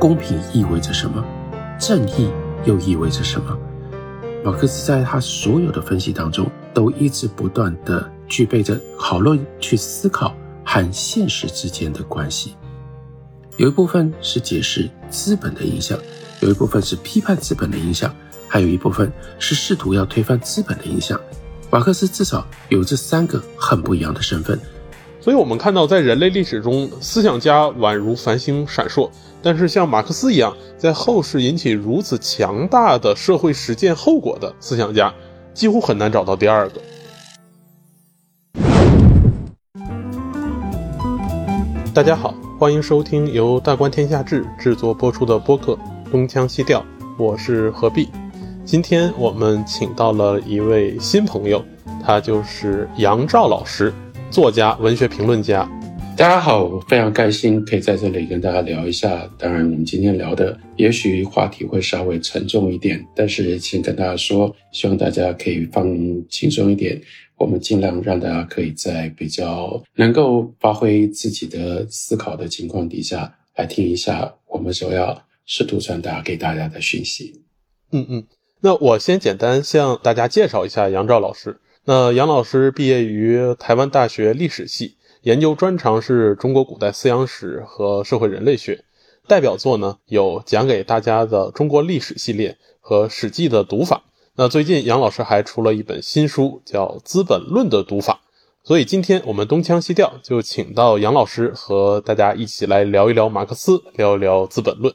公平意味着什么？正义又意味着什么？马克思在他所有的分析当中，都一直不断的具备着讨论、去思考和现实之间的关系。有一部分是解释资本的影响，有一部分是批判资本的影响，还有一部分是试图要推翻资本的影响。马克思至少有这三个很不一样的身份。所以，我们看到，在人类历史中，思想家宛如繁星闪烁，但是像马克思一样，在后世引起如此强大的社会实践后果的思想家，几乎很难找到第二个。大家好，欢迎收听由大观天下志制作播出的播客《东腔西调》，我是何必。今天我们请到了一位新朋友，他就是杨照老师。作家、文学评论家，大家好，我非常开心可以在这里跟大家聊一下。当然，我们今天聊的也许话题会稍微沉重一点，但是先跟大家说，希望大家可以放轻松一点。我们尽量让大家可以在比较能够发挥自己的思考的情况底下来听一下我们所要试图传达给大家的讯息。嗯嗯，那我先简单向大家介绍一下杨照老师。那杨老师毕业于台湾大学历史系，研究专长是中国古代思想史和社会人类学，代表作呢有讲给大家的中国历史系列和《史记》的读法。那最近杨老师还出了一本新书，叫《资本论的读法》。所以今天我们东腔西调就请到杨老师和大家一起来聊一聊马克思，聊一聊《资本论》。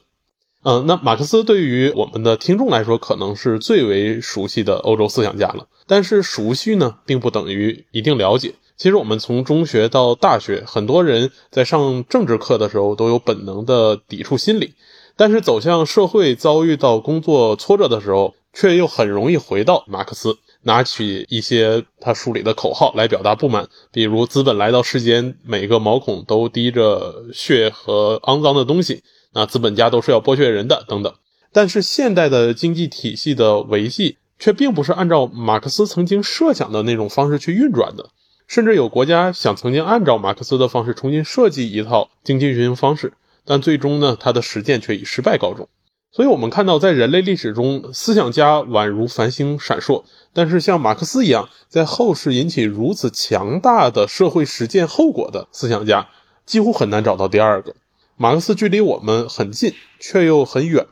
嗯，那马克思对于我们的听众来说，可能是最为熟悉的欧洲思想家了。但是熟悉呢，并不等于一定了解。其实我们从中学到大学，很多人在上政治课的时候都有本能的抵触心理，但是走向社会，遭遇到工作挫折的时候，却又很容易回到马克思，拿起一些他书里的口号来表达不满，比如“资本来到世间，每个毛孔都滴着血和肮脏的东西”。那资本家都是要剥削人的，等等。但是现代的经济体系的维系却并不是按照马克思曾经设想的那种方式去运转的，甚至有国家想曾经按照马克思的方式重新设计一套经济运行方式，但最终呢，他的实践却以失败告终。所以，我们看到，在人类历史中，思想家宛如繁星闪烁，但是像马克思一样，在后世引起如此强大的社会实践后果的思想家，几乎很难找到第二个。马克思距离我们很近，却又很远。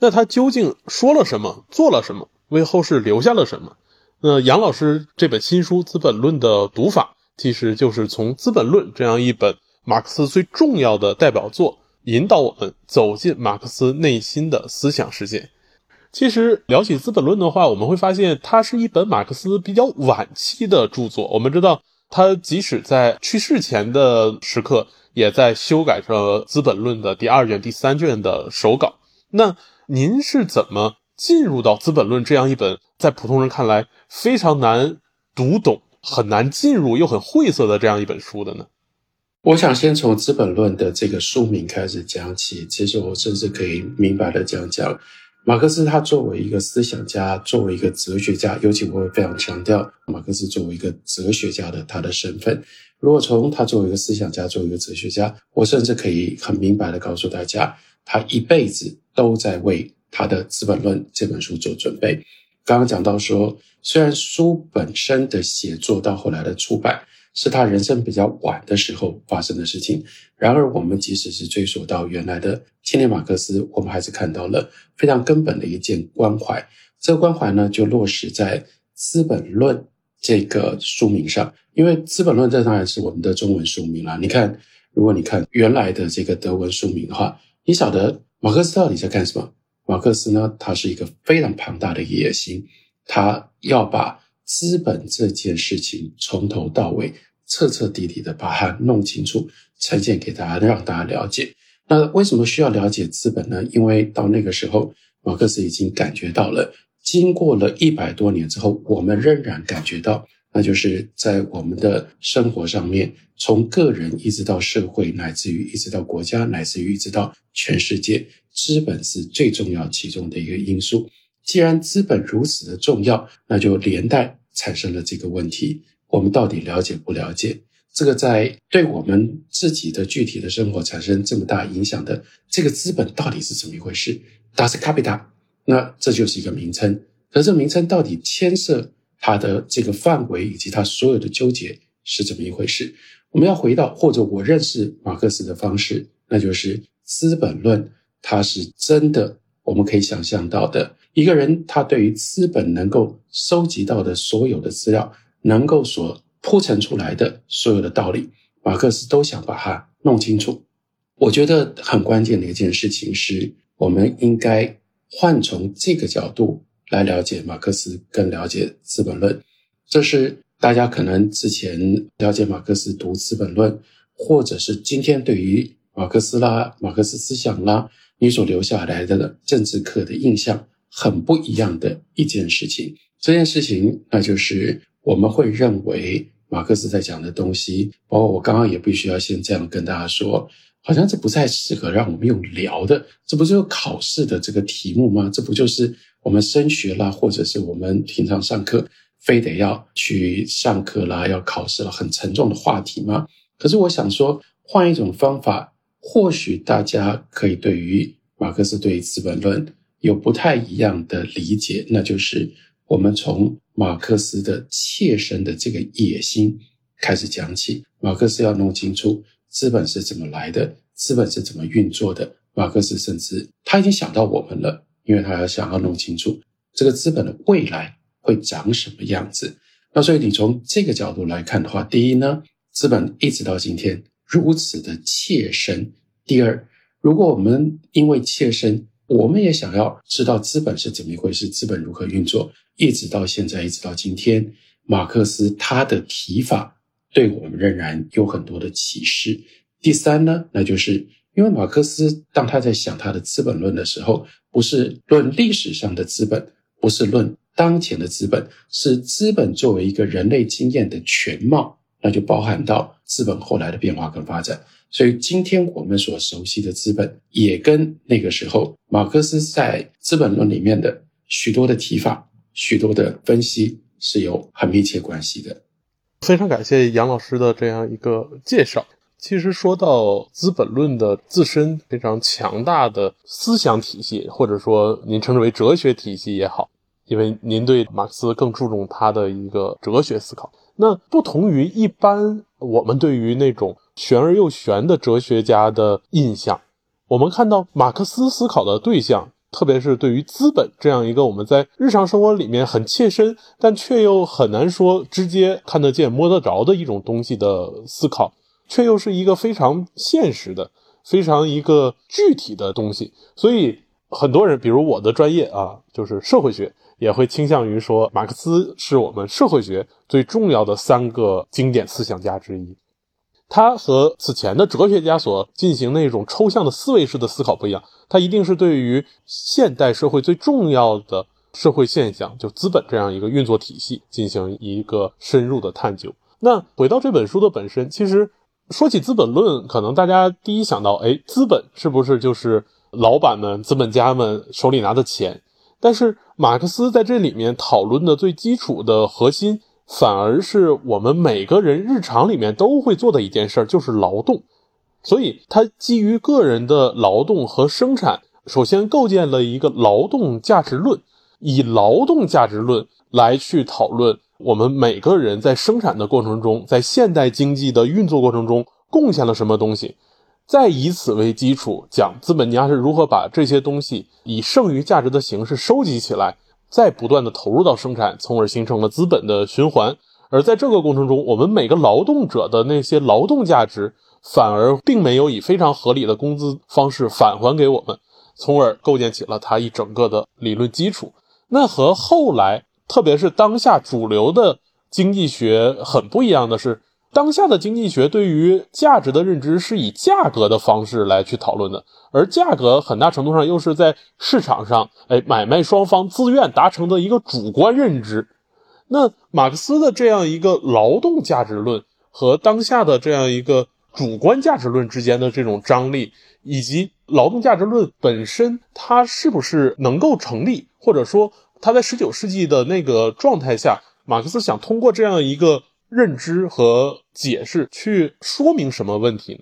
那他究竟说了什么，做了什么，为后世留下了什么？那杨老师这本新书《资本论》的读法，其实就是从《资本论》这样一本马克思最重要的代表作，引导我们走进马克思内心的思想世界。其实聊起《资本论》的话，我们会发现它是一本马克思比较晚期的著作。我们知道，他即使在去世前的时刻。也在修改着《资本论》的第二卷、第三卷的手稿。那您是怎么进入到《资本论》这样一本在普通人看来非常难读懂、很难进入又很晦涩的这样一本书的呢？我想先从《资本论》的这个书名开始讲起。其实我甚至可以明白的讲讲，马克思他作为一个思想家，作为一个哲学家，尤其我会非常强调马克思作为一个哲学家的他的身份。如果从他作为一个思想家，作为一个哲学家，我甚至可以很明白的告诉大家，他一辈子都在为他的《资本论》这本书做准备。刚刚讲到说，虽然书本身的写作到后来的出版是他人生比较晚的时候发生的事情，然而我们即使是追溯到原来的青年马克思，我们还是看到了非常根本的一件关怀。这个关怀呢，就落实在《资本论》。这个书名上，因为《资本论》这当然是我们的中文书名了。你看，如果你看原来的这个德文书名的话，你晓得马克思到底在干什么？马克思呢，他是一个非常庞大的野心，他要把资本这件事情从头到尾、彻彻底底的把它弄清楚，呈现给大家，让大家了解。那为什么需要了解资本呢？因为到那个时候，马克思已经感觉到了。经过了一百多年之后，我们仍然感觉到，那就是在我们的生活上面，从个人一直到社会，乃至于一直到国家，乃至于一直到全世界，资本是最重要其中的一个因素。既然资本如此的重要，那就连带产生了这个问题：我们到底了解不了解？这个在对我们自己的具体的生活产生这么大影响的这个资本到底是怎么一回事？Das Kapital，那这就是一个名称。可这名称到底牵涉它的这个范围以及它所有的纠结是怎么一回事？我们要回到或者我认识马克思的方式，那就是《资本论》，它是真的，我们可以想象到的一个人，他对于资本能够收集到的所有的资料，能够所铺陈出来的所有的道理，马克思都想把它弄清楚。我觉得很关键的一件事情是，我们应该换从这个角度来了解马克思，更了解《资本论》，这是。大家可能之前了解马克思读《资本论》，或者是今天对于马克思啦、马克思思想啦，你所留下来的政治课的印象很不一样的一件事情。这件事情，那就是我们会认为马克思在讲的东西，包括我刚刚也必须要先这样跟大家说，好像这不太适合让我们用聊的，这不就是考试的这个题目吗？这不就是我们升学啦，或者是我们平常上课。非得要去上课啦，要考试了，很沉重的话题吗？可是我想说，换一种方法，或许大家可以对于马克思对于《资本论》有不太一样的理解，那就是我们从马克思的切身的这个野心开始讲起。马克思要弄清楚资本是怎么来的，资本是怎么运作的。马克思甚至他已经想到我们了，因为他要想要弄清楚这个资本的未来。会长什么样子？那所以你从这个角度来看的话，第一呢，资本一直到今天如此的切身；第二，如果我们因为切身，我们也想要知道资本是怎么一回事，资本如何运作，一直到现在，一直到今天，马克思他的提法对我们仍然有很多的启示。第三呢，那就是因为马克思当他在想他的《资本论》的时候，不是论历史上的资本，不是论。当前的资本是资本作为一个人类经验的全貌，那就包含到资本后来的变化跟发展。所以今天我们所熟悉的资本，也跟那个时候马克思在《资本论》里面的许多的提法、许多的分析是有很密切关系的。非常感谢杨老师的这样一个介绍。其实说到《资本论》的自身非常强大的思想体系，或者说您称之为哲学体系也好。因为您对马克思更注重他的一个哲学思考，那不同于一般我们对于那种玄而又玄的哲学家的印象，我们看到马克思思考的对象，特别是对于资本这样一个我们在日常生活里面很切身，但却又很难说直接看得见、摸得着的一种东西的思考，却又是一个非常现实的、非常一个具体的东西。所以很多人，比如我的专业啊，就是社会学。也会倾向于说，马克思是我们社会学最重要的三个经典思想家之一。他和此前的哲学家所进行那种抽象的思维式的思考不一样，他一定是对于现代社会最重要的社会现象，就资本这样一个运作体系进行一个深入的探究。那回到这本书的本身，其实说起《资本论》，可能大家第一想到，哎，资本是不是就是老板们、资本家们手里拿的钱？但是马克思在这里面讨论的最基础的核心，反而是我们每个人日常里面都会做的一件事儿，就是劳动。所以，他基于个人的劳动和生产，首先构建了一个劳动价值论，以劳动价值论来去讨论我们每个人在生产的过程中，在现代经济的运作过程中贡献了什么东西。再以此为基础，讲资本家是如何把这些东西以剩余价值的形式收集起来，再不断的投入到生产，从而形成了资本的循环。而在这个过程中，我们每个劳动者的那些劳动价值，反而并没有以非常合理的工资方式返还给我们，从而构建起了它一整个的理论基础。那和后来，特别是当下主流的经济学很不一样的是。当下的经济学对于价值的认知是以价格的方式来去讨论的，而价格很大程度上又是在市场上，哎，买卖双方自愿达成的一个主观认知。那马克思的这样一个劳动价值论和当下的这样一个主观价值论之间的这种张力，以及劳动价值论本身它是不是能够成立，或者说他在十九世纪的那个状态下，马克思想通过这样一个。认知和解释去说明什么问题呢？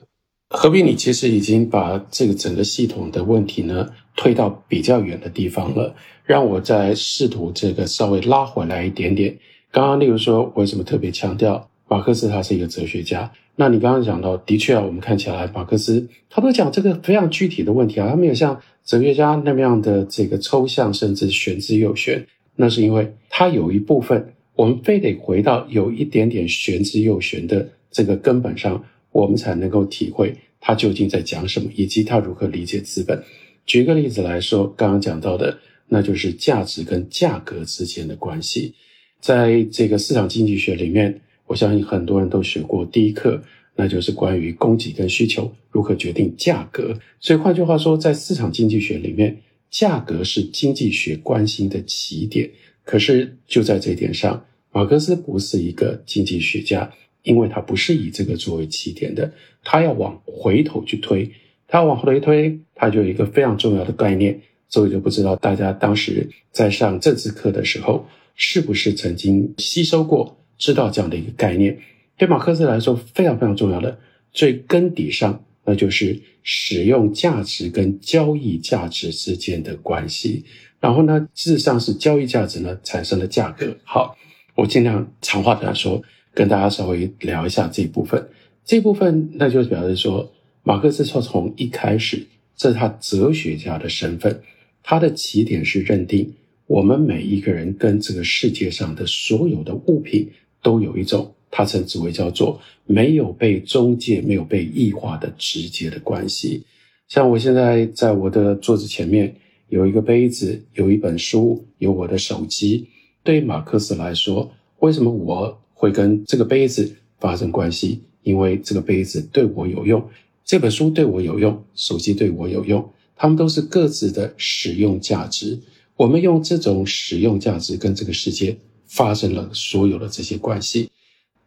何必？你其实已经把这个整个系统的问题呢推到比较远的地方了。让我再试图这个稍微拉回来一点点。刚刚例如说，为什么特别强调马克思他是一个哲学家？那你刚刚讲到，的确啊，我们看起来马克思他都讲这个非常具体的问题啊，他没有像哲学家那么样的这个抽象，甚至玄之又玄。那是因为他有一部分，我们非得回到有一点点玄之又玄的这个根本上。我们才能够体会他究竟在讲什么，以及他如何理解资本。举个例子来说，刚刚讲到的，那就是价值跟价格之间的关系。在这个市场经济学里面，我相信很多人都学过第一课，那就是关于供给跟需求如何决定价格。所以换句话说，在市场经济学里面，价格是经济学关心的起点。可是就在这一点上，马克思不是一个经济学家。因为他不是以这个作为起点的，他要往回头去推，他要往回推，他就有一个非常重要的概念，所以就不知道大家当时在上政治课的时候，是不是曾经吸收过，知道这样的一个概念？对马克思来说，非常非常重要的，最根底上，那就是使用价值跟交易价值之间的关系。然后呢，事实上是交易价值呢产生了价格。好，我尽量长话短说。跟大家稍微聊一下这一部分，这部分那就表示说，马克思说从一开始，这是他哲学家的身份，他的起点是认定我们每一个人跟这个世界上的所有的物品都有一种他称之为叫做没有被中介、没有被异化的直接的关系。像我现在在我的桌子前面有一个杯子，有一本书，有我的手机。对马克思来说，为什么我？会跟这个杯子发生关系，因为这个杯子对我有用，这本书对我有用，手机对我有用，它们都是各自的使用价值。我们用这种使用价值跟这个世界发生了所有的这些关系。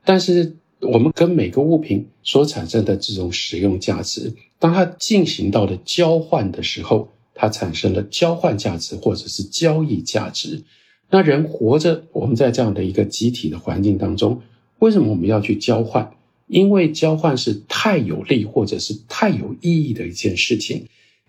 但是我们跟每个物品所产生的这种使用价值，当它进行到了交换的时候，它产生了交换价值或者是交易价值。那人活着，我们在这样的一个集体的环境当中，为什么我们要去交换？因为交换是太有利或者是太有意义的一件事情。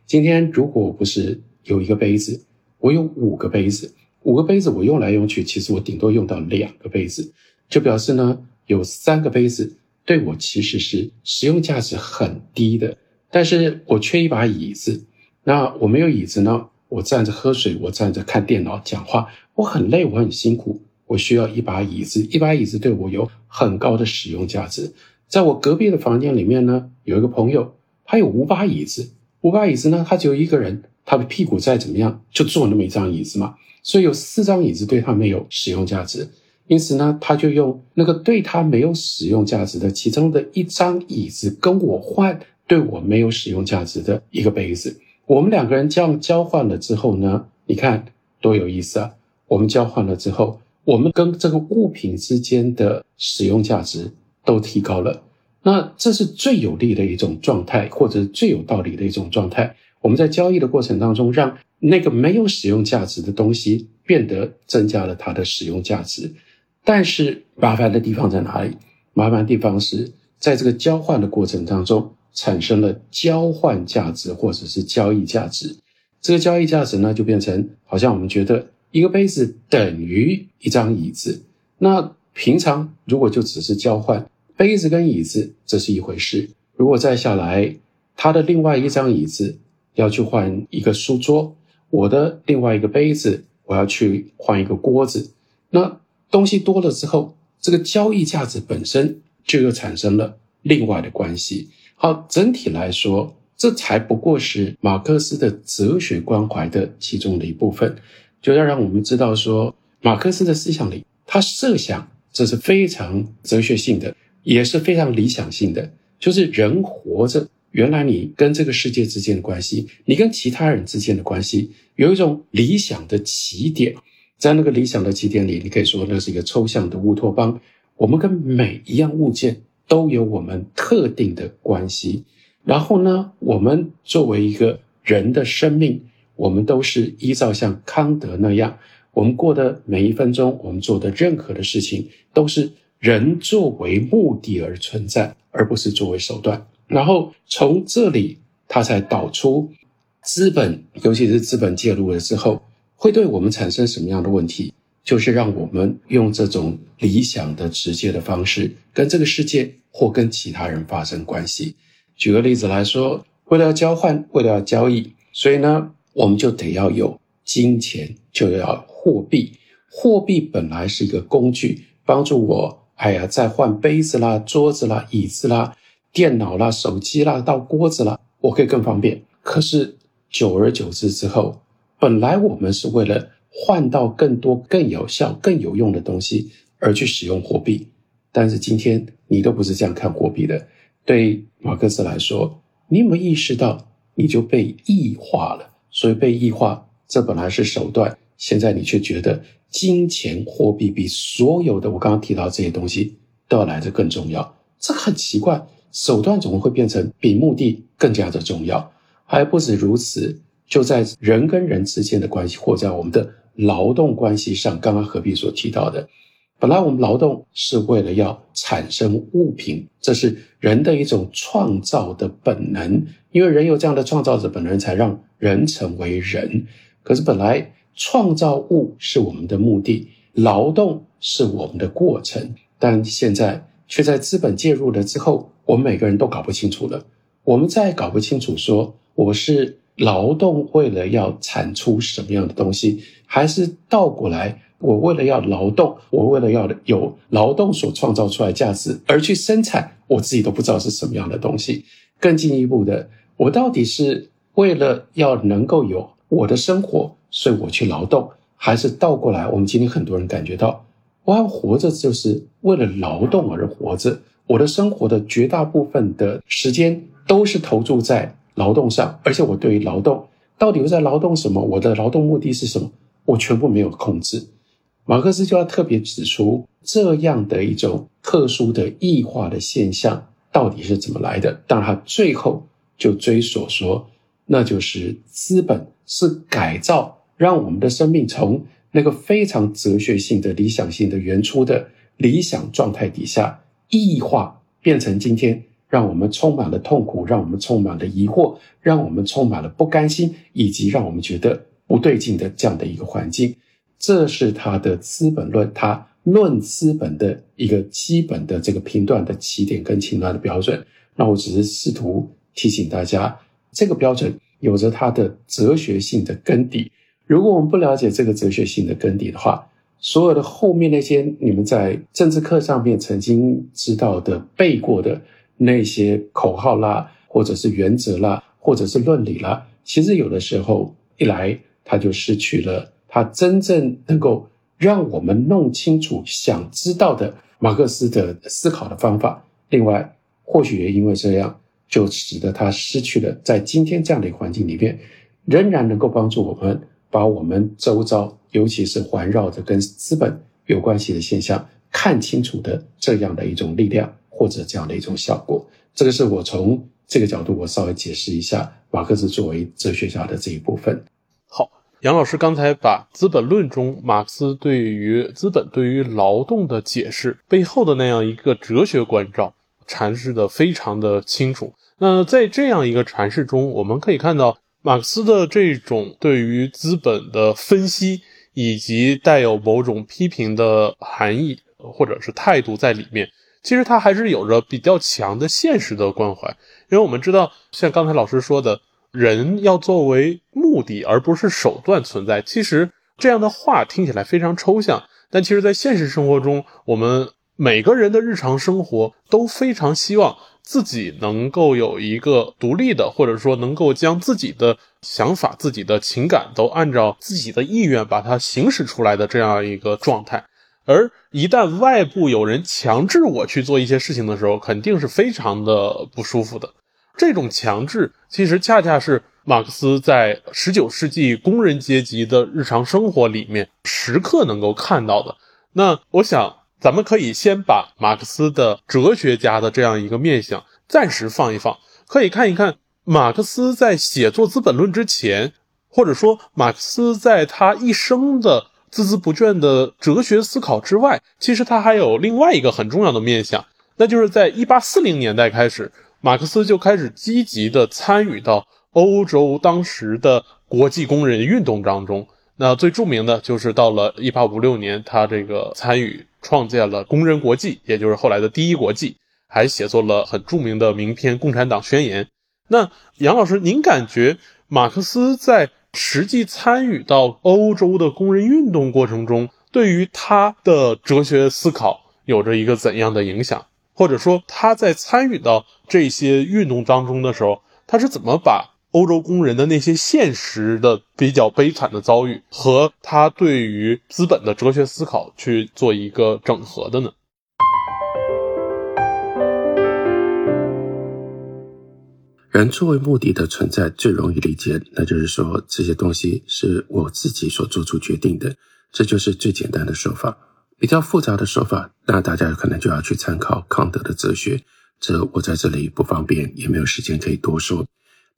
今天如果不是有一个杯子，我有五个杯子，五个杯子我用来用去，其实我顶多用到两个杯子，就表示呢，有三个杯子对我其实是使用价值很低的。但是我缺一把椅子，那我没有椅子呢？我站着喝水，我站着看电脑讲话，我很累，我很辛苦，我需要一把椅子，一把椅子对我有很高的使用价值。在我隔壁的房间里面呢，有一个朋友，他有五把椅子，五把椅子呢，他只有一个人，他的屁股再怎么样，就坐那么一张椅子嘛，所以有四张椅子对他没有使用价值，因此呢，他就用那个对他没有使用价值的其中的一张椅子跟我换对我没有使用价值的一个杯子。我们两个人这样交换了之后呢？你看多有意思啊！我们交换了之后，我们跟这个物品之间的使用价值都提高了。那这是最有利的一种状态，或者最有道理的一种状态。我们在交易的过程当中，让那个没有使用价值的东西变得增加了它的使用价值。但是麻烦的地方在哪里？麻烦的地方是在这个交换的过程当中。产生了交换价值或者是交易价值，这个交易价值呢，就变成好像我们觉得一个杯子等于一张椅子。那平常如果就只是交换杯子跟椅子，这是一回事。如果再下来，他的另外一张椅子要去换一个书桌，我的另外一个杯子我要去换一个锅子，那东西多了之后，这个交易价值本身就又产生了另外的关系。好，整体来说，这才不过是马克思的哲学关怀的其中的一部分。就要让我们知道说，马克思的思想里，他设想这是非常哲学性的，也是非常理想性的。就是人活着，原来你跟这个世界之间的关系，你跟其他人之间的关系，有一种理想的起点。在那个理想的起点里，你可以说那是一个抽象的乌托邦。我们跟每一样物件。都有我们特定的关系，然后呢，我们作为一个人的生命，我们都是依照像康德那样，我们过的每一分钟，我们做的任何的事情，都是人作为目的而存在，而不是作为手段。然后从这里，他才导出资本，尤其是资本介入了之后，会对我们产生什么样的问题？就是让我们用这种理想的、直接的方式，跟这个世界或跟其他人发生关系。举个例子来说，为了要交换，为了要交易，所以呢，我们就得要有金钱，就要货币。货币本来是一个工具，帮助我。哎呀，再换杯子啦、桌子啦、椅子啦、电脑啦、手机啦、到锅子啦，我可以更方便。可是久而久之之后，本来我们是为了换到更多、更有效、更有用的东西而去使用货币，但是今天你都不是这样看货币的。对马克思来说，你有没有意识到，你就被异化了？所以被异化，这本来是手段，现在你却觉得。金钱货币比所有的我刚刚提到这些东西都要来的更重要，这很奇怪。手段怎么会变成比目的更加的重要？还不止如此，就在人跟人之间的关系，或在我们的劳动关系上，刚刚何必所提到的，本来我们劳动是为了要产生物品，这是人的一种创造的本能，因为人有这样的创造者本能，才让人成为人。可是本来。创造物是我们的目的，劳动是我们的过程，但现在却在资本介入了之后，我们每个人都搞不清楚了。我们再搞不清楚，说我是劳动为了要产出什么样的东西，还是倒过来，我为了要劳动，我为了要有劳动所创造出来价值而去生产，我自己都不知道是什么样的东西。更进一步的，我到底是为了要能够有我的生活？所以我去劳动，还是倒过来？我们今天很多人感觉到，我要活着就是为了劳动而活着。我的生活的绝大部分的时间都是投注在劳动上，而且我对于劳动到底我在劳动什么，我的劳动目的是什么，我全部没有控制。马克思就要特别指出这样的一种特殊的异化的现象到底是怎么来的。但他最后就追索说，那就是资本是改造。让我们的生命从那个非常哲学性的理想性的原初的理想状态底下异化，变成今天让我们充满了痛苦，让我们充满了疑惑，让我们充满了不甘心，以及让我们觉得不对劲的这样的一个环境。这是他的《资本论》，他论资本的一个基本的这个评断的起点跟评断的标准。那我只是试图提醒大家，这个标准有着它的哲学性的根底。如果我们不了解这个哲学性的根底的话，所有的后面那些你们在政治课上面曾经知道的、背过的那些口号啦，或者是原则啦，或者是论理啦，其实有的时候一来，他就失去了他真正能够让我们弄清楚想知道的马克思的思考的方法。另外，或许也因为这样，就使得他失去了在今天这样的一个环境里面，仍然能够帮助我们。把我们周遭，尤其是环绕着跟资本有关系的现象看清楚的这样的一种力量，或者这样的一种效果，这个是我从这个角度，我稍微解释一下马克思作为哲学家的这一部分。好，杨老师刚才把《资本论》中马克思对于资本对于劳动的解释背后的那样一个哲学关照阐释的非常的清楚。那在这样一个阐释中，我们可以看到。马克思的这种对于资本的分析，以及带有某种批评的含义或者是态度在里面，其实他还是有着比较强的现实的关怀。因为我们知道，像刚才老师说的，人要作为目的而不是手段存在。其实这样的话听起来非常抽象，但其实在现实生活中，我们每个人的日常生活都非常希望。自己能够有一个独立的，或者说能够将自己的想法、自己的情感都按照自己的意愿把它行使出来的这样一个状态，而一旦外部有人强制我去做一些事情的时候，肯定是非常的不舒服的。这种强制其实恰恰是马克思在十九世纪工人阶级的日常生活里面时刻能够看到的。那我想。咱们可以先把马克思的哲学家的这样一个面相暂时放一放，可以看一看马克思在写作《资本论》之前，或者说马克思在他一生的孜孜不倦的哲学思考之外，其实他还有另外一个很重要的面向，那就是在一八四零年代开始，马克思就开始积极的参与到欧洲当时的国际工人运动当中。那最著名的就是到了一八五六年，他这个参与创建了工人国际，也就是后来的第一国际，还写作了很著名的名篇《共产党宣言》。那杨老师，您感觉马克思在实际参与到欧洲的工人运动过程中，对于他的哲学思考有着一个怎样的影响？或者说他在参与到这些运动当中的时候，他是怎么把欧洲工人的那些现实的比较悲惨的遭遇和他对于资本的哲学思考去做一个整合的呢？人作为目的的存在最容易理解，那就是说这些东西是我自己所做出决定的，这就是最简单的说法。比较复杂的说法，那大家可能就要去参考康德的哲学，这我在这里不方便，也没有时间可以多说。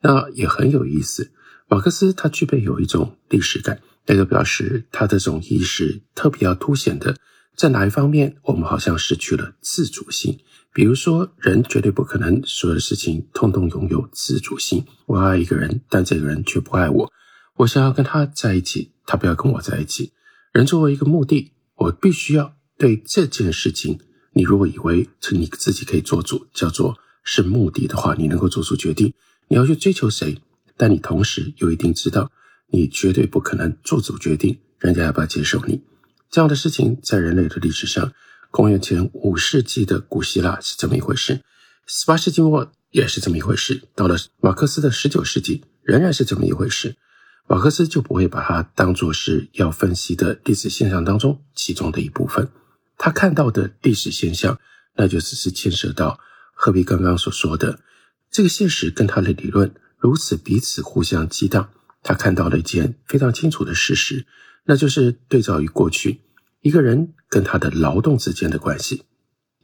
那也很有意思，马克思他具备有一种历史感，那个表示他这种意识特别要凸显的，在哪一方面我们好像失去了自主性。比如说，人绝对不可能所有的事情通通拥有自主性。我爱一个人，但这个人却不爱我。我想要跟他在一起，他不要跟我在一起。人作为一个目的，我必须要对这件事情。你如果以为是你自己可以做主，叫做是目的的话，你能够做出决定，你要去追求谁？但你同时又一定知道，你绝对不可能做主决定，人家要不要接受你？这样的事情在人类的历史上。公元前五世纪的古希腊是这么一回事，十八世纪末也是这么一回事，到了马克思的十九世纪仍然是这么一回事。马克思就不会把它当作是要分析的历史现象当中其中的一部分。他看到的历史现象，那就只是牵涉到何必刚刚所说的这个现实跟他的理论如此彼此互相激荡。他看到了一件非常清楚的事实，那就是对照于过去。一个人跟他的劳动之间的关系，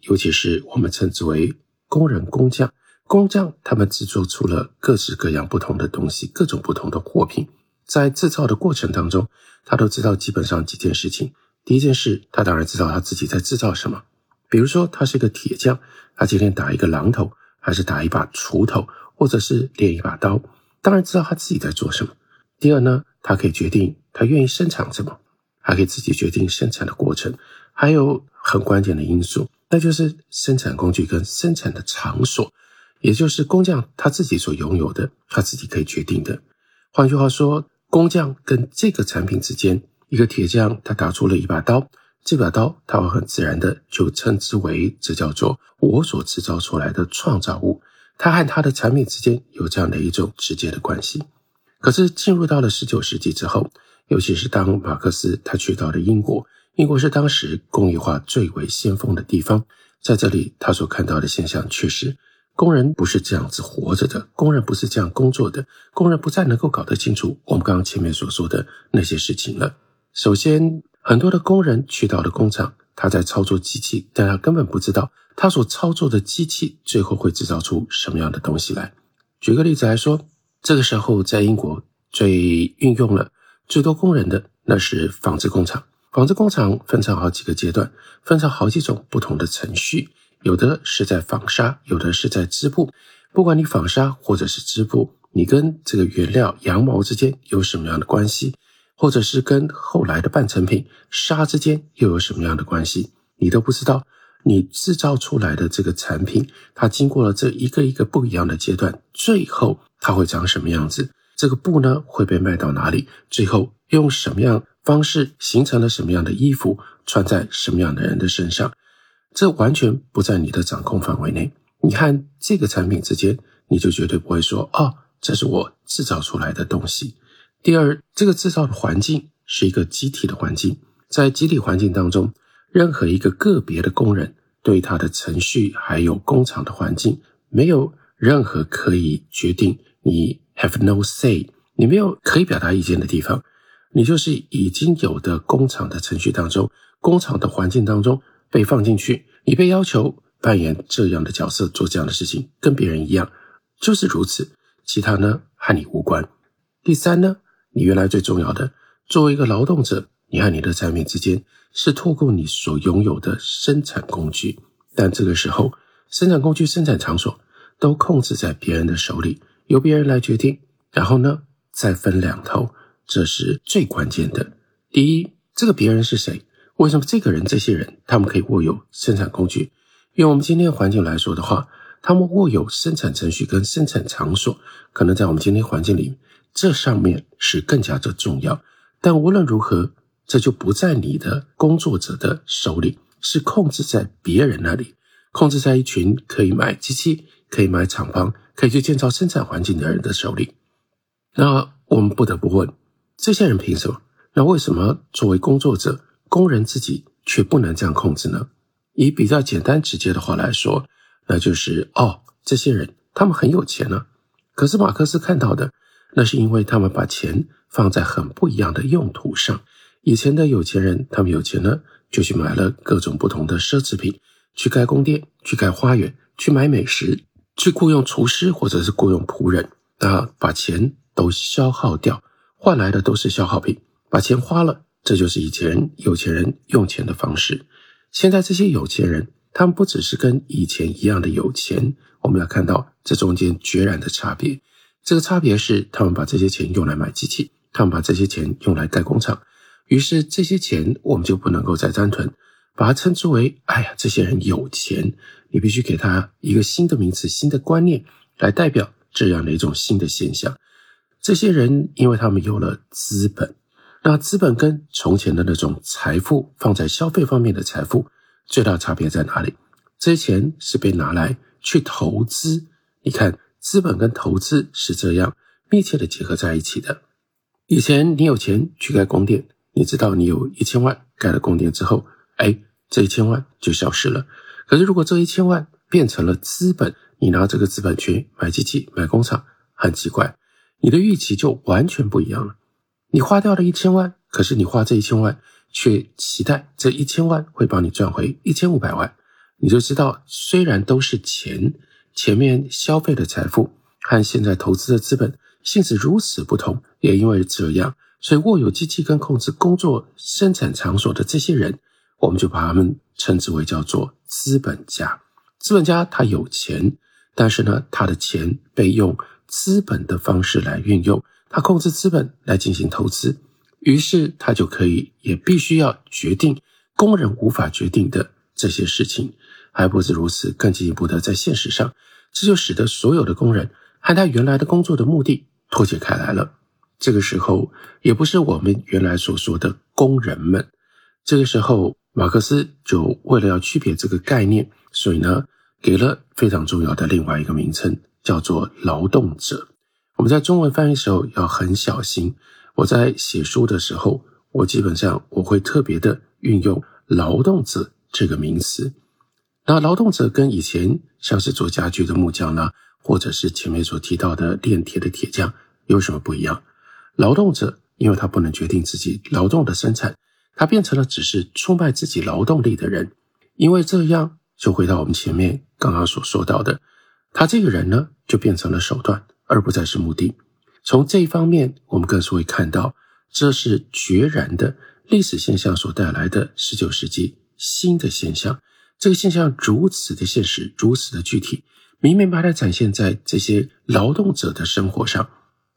尤其是我们称之为工人、工匠。工匠他们制作出了各式各样不同的东西，各种不同的货品。在制造的过程当中，他都知道基本上几件事情。第一件事，他当然知道他自己在制造什么。比如说，他是一个铁匠，他今天打一个榔头，还是打一把锄头，或者是练一把刀，当然知道他自己在做什么。第二呢，他可以决定他愿意生产什么。还可以自己决定生产的过程，还有很关键的因素，那就是生产工具跟生产的场所，也就是工匠他自己所拥有的，他自己可以决定的。换句话说，工匠跟这个产品之间，一个铁匠他打出了一把刀，这把刀他会很自然的就称之为这叫做我所制造出来的创造物，它和他的产品之间有这样的一种直接的关系。可是进入到了十九世纪之后。尤其是当马克思他去到了英国，英国是当时工业化最为先锋的地方，在这里他所看到的现象确实，工人不是这样子活着的，工人不是这样工作的，工人不再能够搞得清楚我们刚刚前面所说的那些事情了。首先，很多的工人去到了工厂，他在操作机器，但他根本不知道他所操作的机器最后会制造出什么样的东西来。举个例子来说，这个时候在英国最运用了。最多工人的那是纺织工厂，纺织工厂分成好几个阶段，分成好几种不同的程序，有的是在纺纱，有的是在织布。不管你纺纱或者是织布，你跟这个原料羊毛之间有什么样的关系，或者是跟后来的半成品纱之间又有什么样的关系，你都不知道。你制造出来的这个产品，它经过了这一个一个不一样的阶段，最后它会长什么样子？这个布呢会被卖到哪里？最后用什么样方式形成了什么样的衣服，穿在什么样的人的身上？这完全不在你的掌控范围内。你看这个产品之间，你就绝对不会说：“哦，这是我制造出来的东西。”第二，这个制造的环境是一个集体的环境，在集体环境当中，任何一个个别的工人对他的程序还有工厂的环境，没有任何可以决定你。Have no say，你没有可以表达意见的地方，你就是已经有的工厂的程序当中，工厂的环境当中被放进去，你被要求扮演这样的角色，做这样的事情，跟别人一样，就是如此。其他呢和你无关。第三呢，你原来最重要的，作为一个劳动者，你和你的产品之间是透过你所拥有的生产工具，但这个时候，生产工具、生产场所都控制在别人的手里，由别人来决定。然后呢，再分两头，这是最关键的。第一，这个别人是谁？为什么这个人、这些人他们可以握有生产工具？用我们今天的环境来说的话，他们握有生产程序跟生产场所，可能在我们今天环境里，这上面是更加的重要。但无论如何，这就不在你的工作者的手里，是控制在别人那里，控制在一群可以买机器、可以买厂房、可以去建造生产环境的人的手里。那我们不得不问：这些人凭什么？那为什么作为工作者、工人自己却不能这样控制呢？以比较简单直接的话来说，那就是哦，这些人他们很有钱呢。可是马克思看到的，那是因为他们把钱放在很不一样的用途上。以前的有钱人，他们有钱呢，就去买了各种不同的奢侈品，去盖宫殿，去盖花园，去买美食，去雇佣厨师或者是雇佣仆人，那把钱都消耗掉，换来的都是消耗品。把钱花了，这就是以前有钱人用钱的方式。现在这些有钱人，他们不只是跟以前一样的有钱，我们要看到这中间决然的差别。这个差别是，他们把这些钱用来买机器，他们把这些钱用来盖工厂。于是这些钱我们就不能够再单纯把它称之为“哎呀，这些人有钱”。你必须给他一个新的名词、新的观念来代表这样的一种新的现象。这些人因为他们有了资本。那资本跟从前的那种财富放在消费方面的财富最大差别在哪里？这些钱是被拿来去投资。你看，资本跟投资是这样密切的结合在一起的。以前你有钱去盖宫殿，你知道你有一千万盖了宫殿之后，哎，这一千万就消失了。可是如果这一千万变成了资本，你拿这个资本去买机器、买工厂，很奇怪，你的预期就完全不一样了。你花掉了一千万，可是你花这一千万，却期待这一千万会帮你赚回一千五百万，你就知道，虽然都是钱，前面消费的财富和现在投资的资本性质如此不同，也因为这样，所以握有机器跟控制工作生产场所的这些人，我们就把他们称之为叫做资本家。资本家他有钱，但是呢，他的钱被用资本的方式来运用。他控制资本来进行投资，于是他就可以也必须要决定工人无法决定的这些事情，还不止如此，更进一步的在现实上，这就使得所有的工人和他原来的工作的目的脱节开来了。这个时候，也不是我们原来所说的工人们。这个时候，马克思就为了要区别这个概念，所以呢，给了非常重要的另外一个名称，叫做劳动者。我们在中文翻译时候要很小心。我在写书的时候，我基本上我会特别的运用“劳动者”这个名词。那劳动者跟以前像是做家具的木匠呢，或者是前面所提到的炼铁的铁匠有什么不一样？劳动者因为他不能决定自己劳动的生产，他变成了只是出卖自己劳动力的人。因为这样，就回到我们前面刚刚所说到的，他这个人呢，就变成了手段。而不再是目的。从这一方面，我们更是会看到，这是决然的历史现象所带来的十九世纪新的现象。这个现象如此的现实，如此的具体，明明白白展现在这些劳动者的生活上。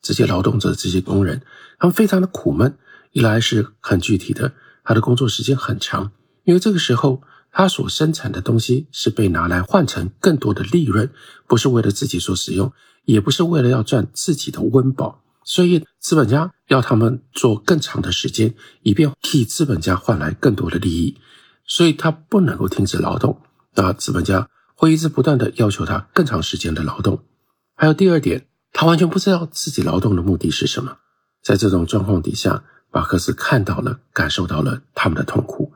这些劳动者，这些工人，他们非常的苦闷。一来是很具体的，他的工作时间很长，因为这个时候他所生产的东西是被拿来换成更多的利润，不是为了自己所使用。也不是为了要赚自己的温饱，所以资本家要他们做更长的时间，以便替资本家换来更多的利益，所以他不能够停止劳动。那资本家会一直不断的要求他更长时间的劳动。还有第二点，他完全不知道自己劳动的目的是什么。在这种状况底下，马克思看到了、感受到了他们的痛苦。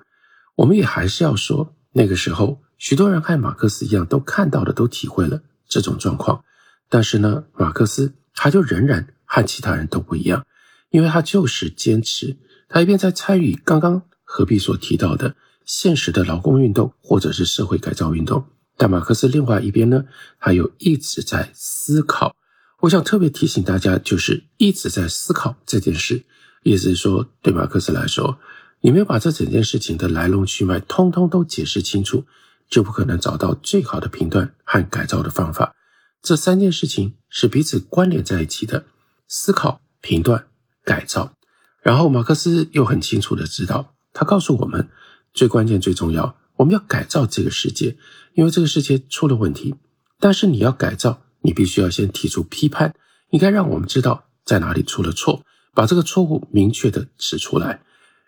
我们也还是要说，那个时候许多人和马克思一样，都看到了、都体会了这种状况。但是呢，马克思他就仍然和其他人都不一样，因为他就是坚持，他一边在参与刚刚何必所提到的现实的劳工运动或者是社会改造运动，但马克思另外一边呢，他又一直在思考。我想特别提醒大家，就是一直在思考这件事，意思是说，对马克思来说，你没有把这整件事情的来龙去脉通通都解释清楚，就不可能找到最好的评断和改造的方法。这三件事情是彼此关联在一起的：思考、评断、改造。然后马克思又很清楚的知道，他告诉我们，最关键、最重要，我们要改造这个世界，因为这个世界出了问题。但是你要改造，你必须要先提出批判，应该让我们知道在哪里出了错，把这个错误明确的指出来。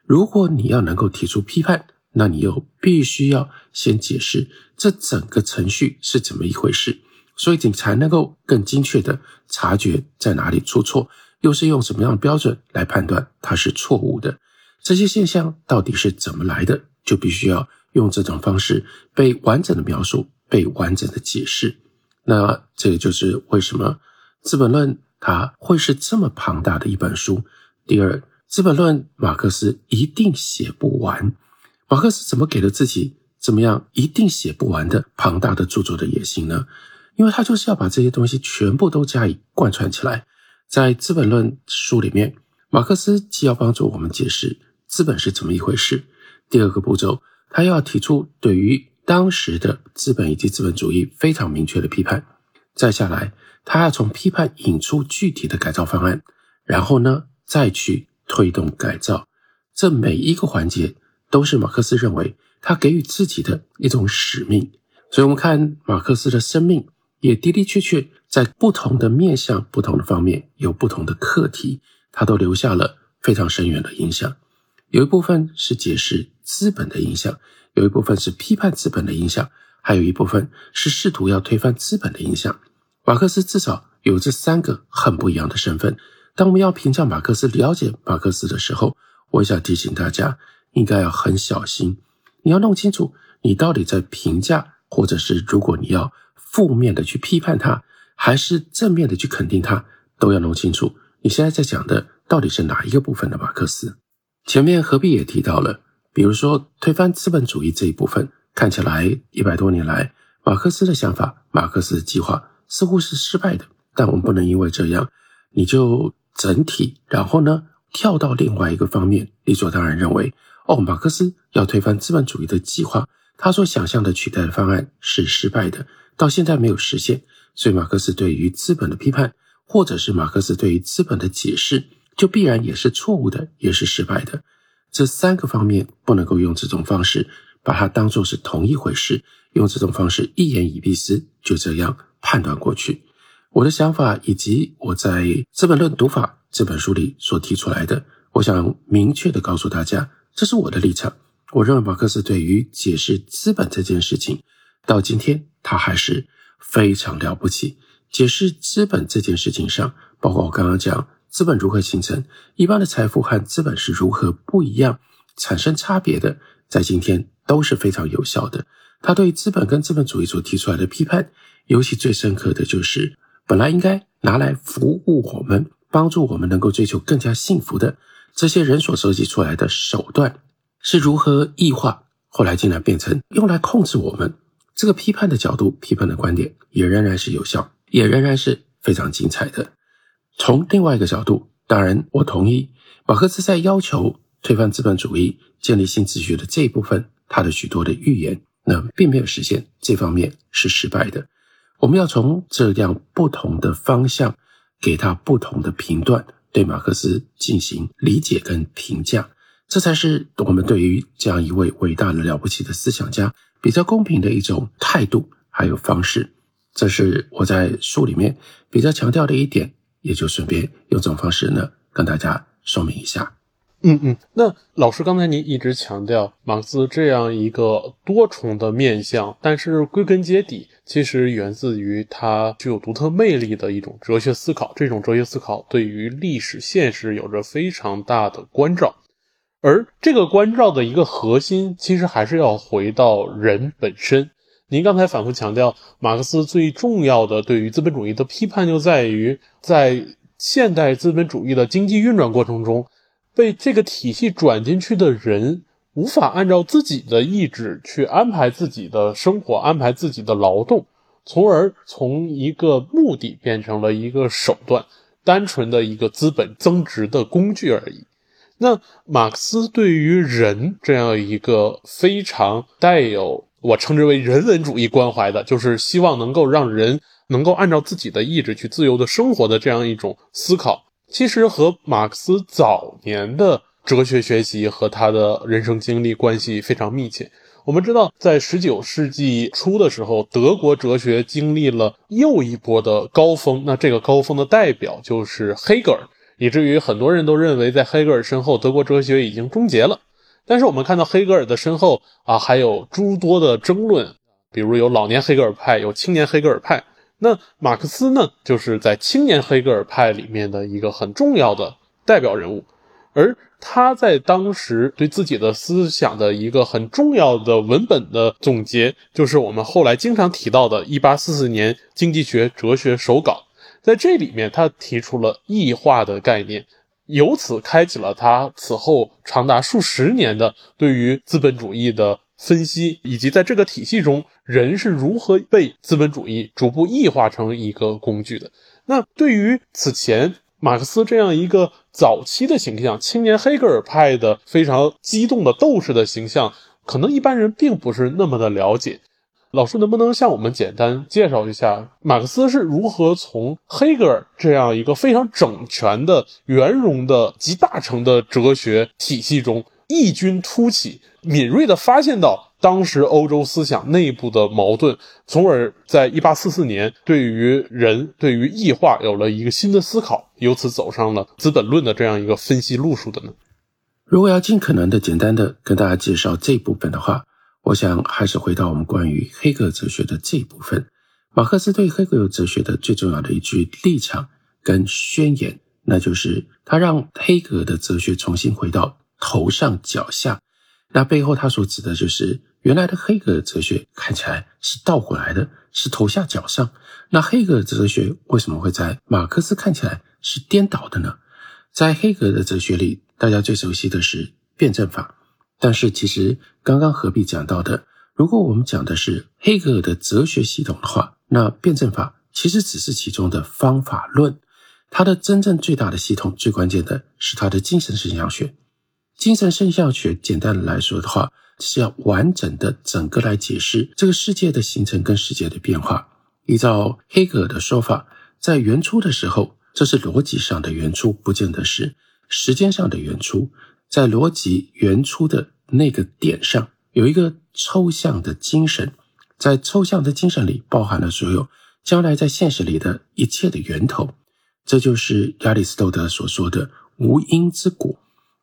如果你要能够提出批判，那你又必须要先解释这整个程序是怎么一回事，所以你才能够更精确的察觉在哪里出错，又是用什么样的标准来判断它是错误的。这些现象到底是怎么来的，就必须要用这种方式被完整的描述。被完整的解释，那这个就是为什么《资本论》它会是这么庞大的一本书。第二，《资本论》马克思一定写不完。马克思怎么给了自己怎么样一定写不完的庞大的著作的野心呢？因为他就是要把这些东西全部都加以贯穿起来。在《资本论》书里面，马克思既要帮助我们解释资本是怎么一回事，第二个步骤，他要提出对于当时的资本以及资本主义非常明确的批判，再下来，他要从批判引出具体的改造方案，然后呢，再去推动改造。这每一个环节都是马克思认为他给予自己的一种使命。所以，我们看马克思的生命，也的的确确在不同的面向、不同的方面有不同的课题，他都留下了非常深远的影响。有一部分是解释资本的影响。有一部分是批判资本的影响，还有一部分是试图要推翻资本的影响。马克思至少有这三个很不一样的身份。当我们要评价马克思、了解马克思的时候，我想提醒大家，应该要很小心。你要弄清楚，你到底在评价，或者是如果你要负面的去批判他，还是正面的去肯定他，都要弄清楚。你现在在讲的到底是哪一个部分的马克思？前面何必也提到了。比如说，推翻资本主义这一部分，看起来一百多年来，马克思的想法、马克思的计划似乎是失败的。但我们不能因为这样，你就整体，然后呢跳到另外一个方面，理所当然认为，哦，马克思要推翻资本主义的计划，他所想象的取代的方案是失败的，到现在没有实现。所以，马克思对于资本的批判，或者是马克思对于资本的解释，就必然也是错误的，也是失败的。这三个方面不能够用这种方式把它当做是同一回事，用这种方式一言以蔽之，就这样判断过去。我的想法以及我在《资本论读法》这本书里所提出来的，我想明确的告诉大家，这是我的立场。我认为马克思对于解释资本这件事情，到今天他还是非常了不起。解释资本这件事情上，包括我刚刚讲。资本如何形成？一般的财富和资本是如何不一样、产生差别的？在今天都是非常有效的。他对资本跟资本主义所提出来的批判，尤其最深刻的就是，本来应该拿来服务我们、帮助我们能够追求更加幸福的这些人所设计出来的手段，是如何异化，后来竟然变成用来控制我们。这个批判的角度、批判的观点，也仍然是有效，也仍然是非常精彩的。从另外一个角度，当然我同意马克思在要求推翻资本主义、建立新秩序的这一部分，他的许多的预言，那并没有实现，这方面是失败的。我们要从这样不同的方向，给他不同的评断，对马克思进行理解跟评价，这才是我们对于这样一位伟大的了不起的思想家比较公平的一种态度还有方式。这是我在书里面比较强调的一点。也就顺便用这种方式呢，跟大家说明一下。嗯嗯，那老师刚才您一直强调马克思这样一个多重的面相，但是归根结底，其实源自于他具有独特魅力的一种哲学思考。这种哲学思考对于历史现实有着非常大的关照，而这个关照的一个核心，其实还是要回到人本身。您刚才反复强调，马克思最重要的对于资本主义的批判，就在于在现代资本主义的经济运转过程中，被这个体系转进去的人，无法按照自己的意志去安排自己的生活，安排自己的劳动，从而从一个目的变成了一个手段，单纯的一个资本增值的工具而已。那马克思对于人这样一个非常带有我称之为人文主义关怀的，就是希望能够让人能够按照自己的意志去自由的生活的这样一种思考，其实和马克思早年的哲学学习和他的人生经历关系非常密切。我们知道，在十九世纪初的时候，德国哲学经历了又一波的高峰。那这个高峰的代表就是黑格尔，以至于很多人都认为，在黑格尔身后，德国哲学已经终结了。但是我们看到黑格尔的身后啊，还有诸多的争论，比如有老年黑格尔派，有青年黑格尔派。那马克思呢，就是在青年黑格尔派里面的一个很重要的代表人物。而他在当时对自己的思想的一个很重要的文本的总结，就是我们后来经常提到的1844年《经济学哲学手稿》。在这里面，他提出了异化的概念，由此开启了他此后长达数十年的对于资本主义的分析，以及在这个体系中，人是如何被资本主义逐步异化成一个工具的。那对于此前马克思这样一个。早期的形象，青年黑格尔派的非常激动的斗士的形象，可能一般人并不是那么的了解。老师能不能向我们简单介绍一下，马克思是如何从黑格尔这样一个非常整全的、圆融的、集大成的哲学体系中异军突起，敏锐地发现到？当时欧洲思想内部的矛盾，从而在一八四四年对于人、对于异化有了一个新的思考，由此走上了《资本论》的这样一个分析路数的呢？如果要尽可能的简单的跟大家介绍这部分的话，我想还是回到我们关于黑格尔哲学的这一部分。马克思对黑格尔哲学的最重要的一句立场跟宣言，那就是他让黑格尔的哲学重新回到头上脚下。那背后他所指的就是。原来的黑格尔哲学看起来是倒过来的，是头下脚上。那黑格尔哲学为什么会在马克思看起来是颠倒的呢？在黑格尔的哲学里，大家最熟悉的是辩证法。但是其实刚刚何必讲到的，如果我们讲的是黑格尔的哲学系统的话，那辩证法其实只是其中的方法论。它的真正最大的系统，最关键的是它的精神现象学。精神现象学简单的来说的话。是要完整的整个来解释这个世界的形成跟世界的变化。依照黑格尔的说法，在原初的时候，这是逻辑上的原初，不见得是时间上的原初。在逻辑原初的那个点上，有一个抽象的精神，在抽象的精神里包含了所有将来在现实里的一切的源头。这就是亚里士多德所说的无因之果。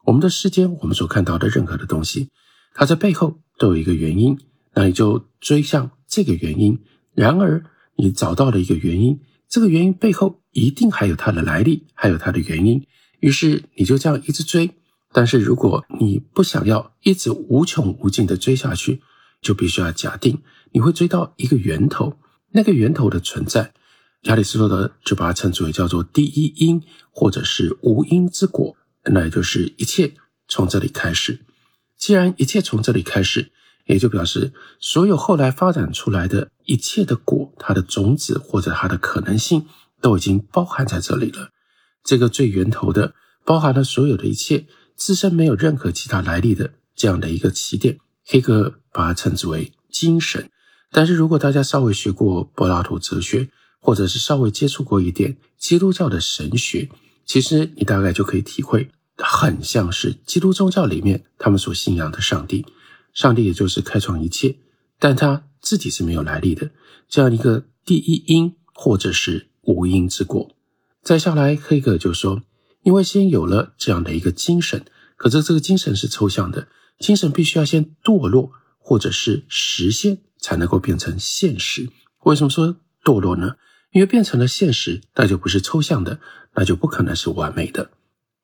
我们的世间，我们所看到的任何的东西。它在背后都有一个原因，那你就追向这个原因。然而，你找到了一个原因，这个原因背后一定还有它的来历，还有它的原因。于是你就这样一直追。但是如果你不想要一直无穷无尽的追下去，就必须要假定你会追到一个源头。那个源头的存在，亚里士多德就把它称之为叫做第一因，或者是无因之果。那也就是一切从这里开始。既然一切从这里开始，也就表示所有后来发展出来的一切的果，它的种子或者它的可能性，都已经包含在这里了。这个最源头的，包含了所有的一切，自身没有任何其他来历的这样的一个起点，黑格尔把它称之为精神。但是如果大家稍微学过柏拉图哲学，或者是稍微接触过一点基督教的神学，其实你大概就可以体会。很像是基督宗教里面他们所信仰的上帝，上帝也就是开创一切，但他自己是没有来历的，这样一个第一因或者是无因之果。再下来，黑格尔就说，因为先有了这样的一个精神，可是这个精神是抽象的，精神必须要先堕落或者是实现，才能够变成现实。为什么说堕落呢？因为变成了现实，那就不是抽象的，那就不可能是完美的。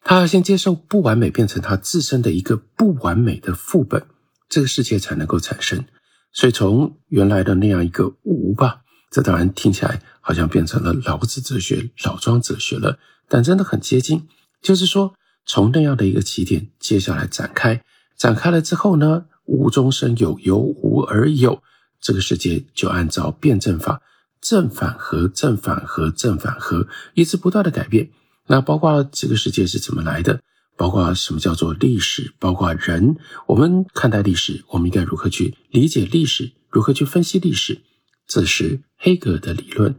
他要先接受不完美，变成他自身的一个不完美的副本，这个世界才能够产生。所以从原来的那样一个无吧，这当然听起来好像变成了老子哲学、老庄哲学了，但真的很接近。就是说，从那样的一个起点，接下来展开，展开了之后呢，无中生有，由无而有，这个世界就按照辩证法，正反合、正反合、正反合，一直不断的改变。那包括这个世界是怎么来的？包括什么叫做历史，包括人，我们看待历史，我们应该如何去理解历史，如何去分析历史，这是黑格尔的理论，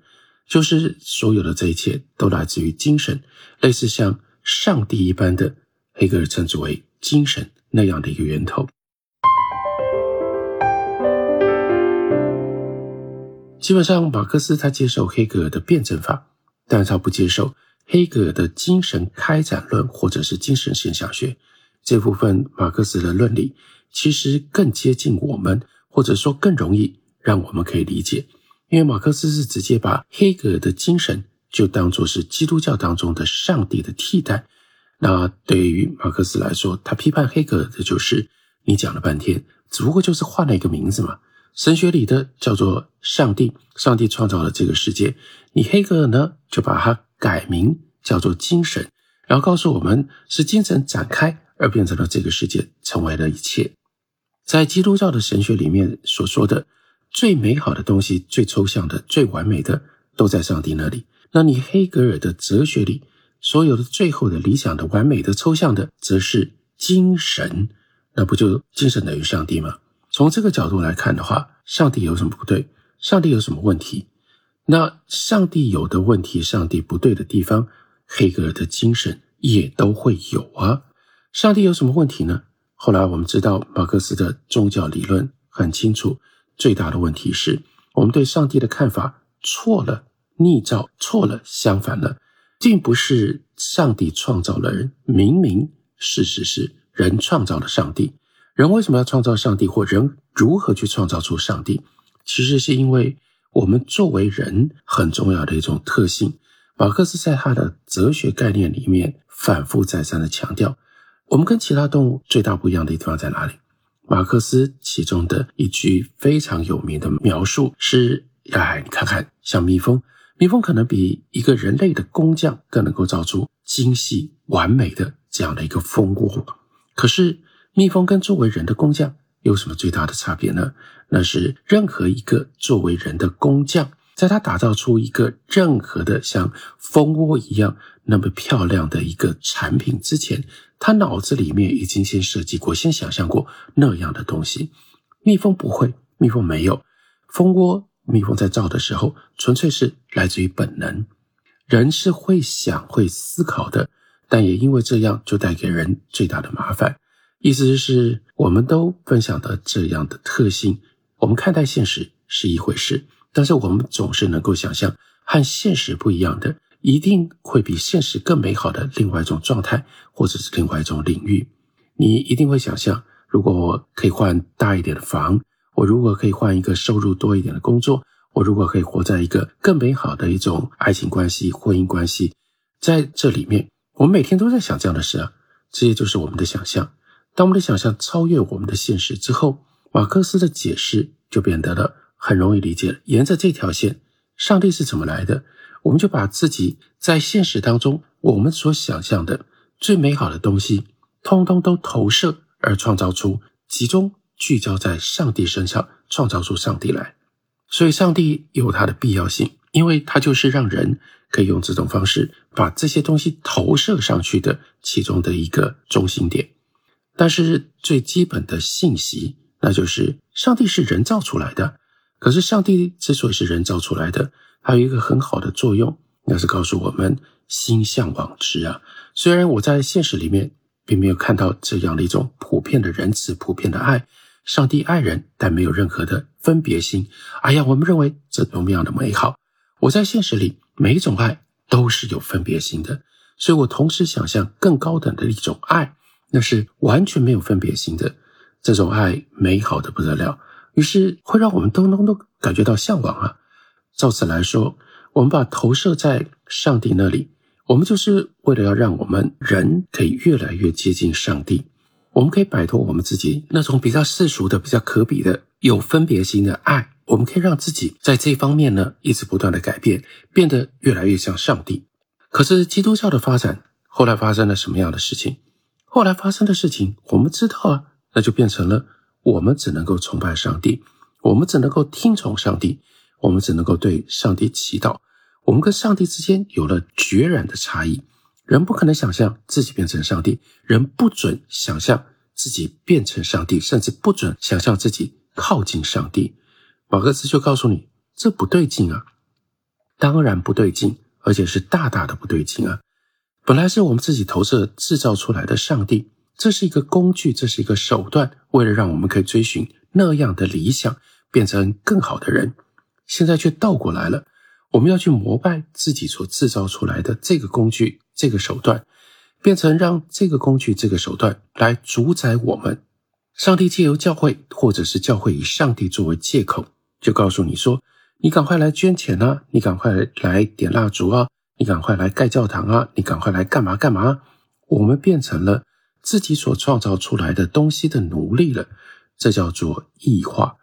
就是所有的这一切都来自于精神，类似像上帝一般的，黑格尔称之为精神那样的一个源头。基本上，马克思他接受黑格尔的辩证法，但是他不接受。黑格尔的精神开展论，或者是精神现象学这部分，马克思的论理其实更接近我们，或者说更容易让我们可以理解，因为马克思是直接把黑格尔的精神就当作是基督教当中的上帝的替代。那对于马克思来说，他批判黑格尔的就是你讲了半天，只不过就是换了一个名字嘛。神学里的叫做上帝，上帝创造了这个世界，你黑格尔呢就把它。改名叫做精神，然后告诉我们是精神展开而变成了这个世界，成为了一切。在基督教的神学里面所说的最美好的东西、最抽象的、最完美的，都在上帝那里。那你黑格尔的哲学里所有的最后的理想的、完美的、抽象的，则是精神。那不就精神等于上帝吗？从这个角度来看的话，上帝有什么不对？上帝有什么问题？那上帝有的问题，上帝不对的地方，黑格尔的精神也都会有啊。上帝有什么问题呢？后来我们知道，马克思的宗教理论很清楚，最大的问题是我们对上帝的看法错了，逆照错了，相反了，并不是上帝创造了人，明明事实是人创造了上帝。人为什么要创造上帝，或人如何去创造出上帝？其实是因为。我们作为人很重要的一种特性，马克思在他的哲学概念里面反复再三的强调，我们跟其他动物最大不一样的地方在哪里？马克思其中的一句非常有名的描述是：哎，你看看，像蜜蜂，蜜蜂可能比一个人类的工匠更能够造出精细完美的这样的一个蜂窝。可是，蜜蜂跟作为人的工匠。有什么最大的差别呢？那是任何一个作为人的工匠，在他打造出一个任何的像蜂窝一样那么漂亮的一个产品之前，他脑子里面已经先设计过、先想象过那样的东西。蜜蜂不会，蜜蜂没有蜂窝，蜜蜂在造的时候纯粹是来自于本能。人是会想、会思考的，但也因为这样，就带给人最大的麻烦。意思是，我们都分享的这样的特性。我们看待现实是一回事，但是我们总是能够想象和现实不一样的，一定会比现实更美好的另外一种状态，或者是另外一种领域。你一定会想象，如果我可以换大一点的房，我如果可以换一个收入多一点的工作，我如果可以活在一个更美好的一种爱情关系、婚姻关系，在这里面，我们每天都在想这样的事啊。这些就是我们的想象。当我们的想象超越我们的现实之后，马克思的解释就变得了很容易理解。沿着这条线，上帝是怎么来的？我们就把自己在现实当中我们所想象的最美好的东西，通通都投射而创造出，集中聚焦在上帝身上，创造出上帝来。所以，上帝有它的必要性，因为它就是让人可以用这种方式把这些东西投射上去的其中的一个中心点。但是最基本的信息，那就是上帝是人造出来的。可是上帝之所以是人造出来的，还有一个很好的作用，那是告诉我们心向往之啊。虽然我在现实里面并没有看到这样的一种普遍的仁慈、普遍的爱，上帝爱人，但没有任何的分别心。哎呀，我们认为这多么样的美好！我在现实里每一种爱都是有分别心的，所以我同时想象更高等的一种爱。那是完全没有分别心的，这种爱美好的不得了，于是会让我们通通都感觉到向往啊。照此来说，我们把投射在上帝那里，我们就是为了要让我们人可以越来越接近上帝，我们可以摆脱我们自己那种比较世俗的、比较可比的有分别心的爱，我们可以让自己在这方面呢一直不断的改变，变得越来越像上帝。可是基督教的发展后来发生了什么样的事情？后来发生的事情，我们知道啊，那就变成了我们只能够崇拜上帝，我们只能够听从上帝，我们只能够对上帝祈祷。我们跟上帝之间有了决然的差异。人不可能想象自己变成上帝，人不准想象自己变成上帝，甚至不准想象自己靠近上帝。马克思就告诉你，这不对劲啊！当然不对劲，而且是大大的不对劲啊！本来是我们自己投射制造出来的上帝，这是一个工具，这是一个手段，为了让我们可以追寻那样的理想，变成更好的人。现在却倒过来了，我们要去膜拜自己所制造出来的这个工具。这个手段变成让这个工具、这个手段来主宰我们。上帝借由教会，或者是教会以上帝作为借口，就告诉你说：“你赶快来捐钱啊！你赶快来点蜡烛啊！你赶快来盖教堂啊！你赶快来干嘛干嘛？”我们变成了自己所创造出来的东西的奴隶了，这叫做异化。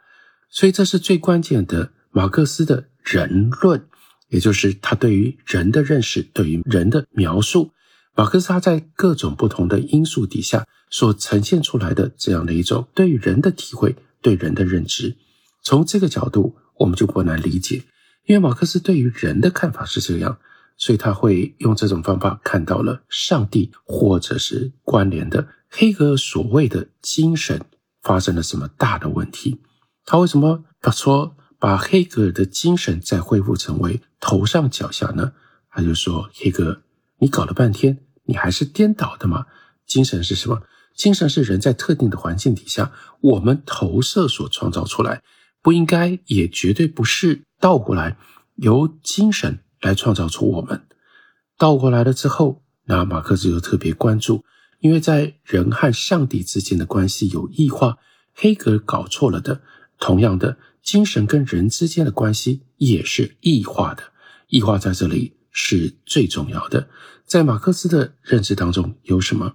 所以，这是最关键的马克思的人论。也就是他对于人的认识，对于人的描述，马克思他在各种不同的因素底下所呈现出来的这样的一种对于人的体会，对人的认知，从这个角度我们就不难理解，因为马克思对于人的看法是这样，所以他会用这种方法看到了上帝或者是关联的黑格尔所谓的精神发生了什么大的问题，他为什么把说？把黑格尔的精神再恢复成为头上脚下呢？他就说：“黑格尔，你搞了半天，你还是颠倒的嘛？精神是什么？精神是人在特定的环境底下，我们投射所创造出来，不应该，也绝对不是倒过来，由精神来创造出我们。倒过来了之后，那马克思又特别关注，因为在人和上帝之间的关系有异化，黑格尔搞错了的。同样的。”精神跟人之间的关系也是异化的，异化在这里是最重要的。在马克思的认知当中有什么？